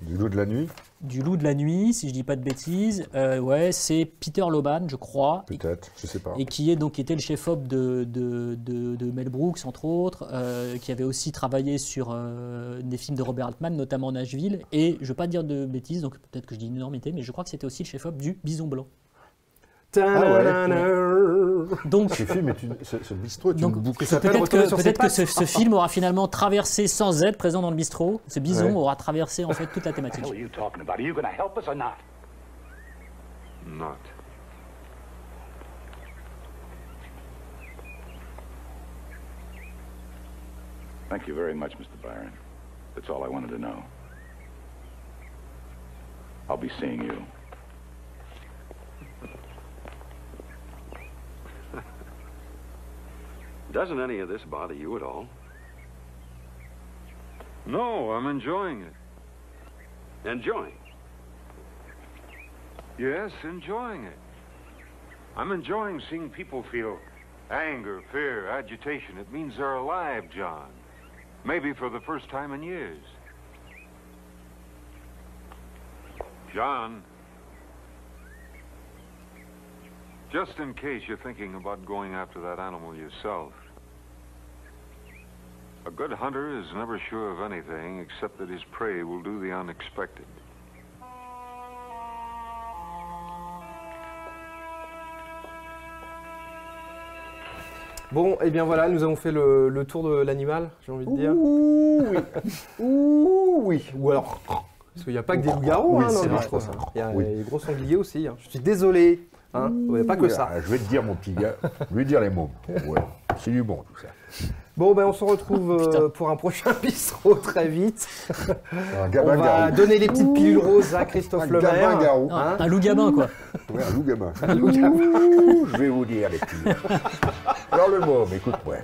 Du loup de la nuit, du loup de la nuit, si je dis pas de bêtises, euh, ouais, c'est Peter Loban, je crois, peut-être, je sais pas. et qui est donc qui était le chef-op de, de, de- de Mel Brooks, entre autres, euh, qui avait aussi travaillé sur euh, des films de Robert Altman, notamment Nashville, et je ne veux pas dire de bêtises, donc peut-être que je dis une énormité, mais je crois que c'était aussi le chef-op du Bison Blanc. Ta-na-na-na. Donc, Ce film est une, ce, ce bistrot est Donc, une boucle. Peut-être que, sur ses peut-être que pattes. ce, ce film aura finalement traversé sans être présent dans le bistrot. Ce bison Ouais. aura traversé en fait toute la thématique. Not? Thank you very much, Mr. Byron. That's all I wanted to know. I'll be seeing you. [laughs] Doesn't any of this bother you at all? No, I'm enjoying it. Enjoying. Yes, enjoying it. I'm enjoying seeing people feel anger, fear, agitation. It means they're alive, John. Maybe for the first time in years. John. Just in case you're thinking about going after that animal yourself. A good hunter is never sure of anything except that his prey will do the unexpected. Bon, et bien voilà, nous avons fait le, le tour de l'animal, j'ai envie de dire. Ouh oui. [laughs] Ouh oui. Ou alors. Parce qu'il n'y a pas que des loups-garous, Oui, hein, c'est dans le. Il y a Oui. des gros sangliers aussi. hein. Je suis désolé. Hein. Il n'y a pas que ça. Ah, Je vais te dire, mon petit gars, lui dire les mots. Ouais. C'est du bon, tout ça. Bon, ben on se retrouve [laughs] euh, pour un prochain [laughs] bistrot très vite. Un On gamin va garou. donner les petites pilules roses à Christophe Un Lemaire. gamin garou. Non, Hein un loup-gamin, quoi. Ouais, un loup gamin. Un loup gamin. Je vais vous dire, les petits. Alors le mot, mais écoute, ouais.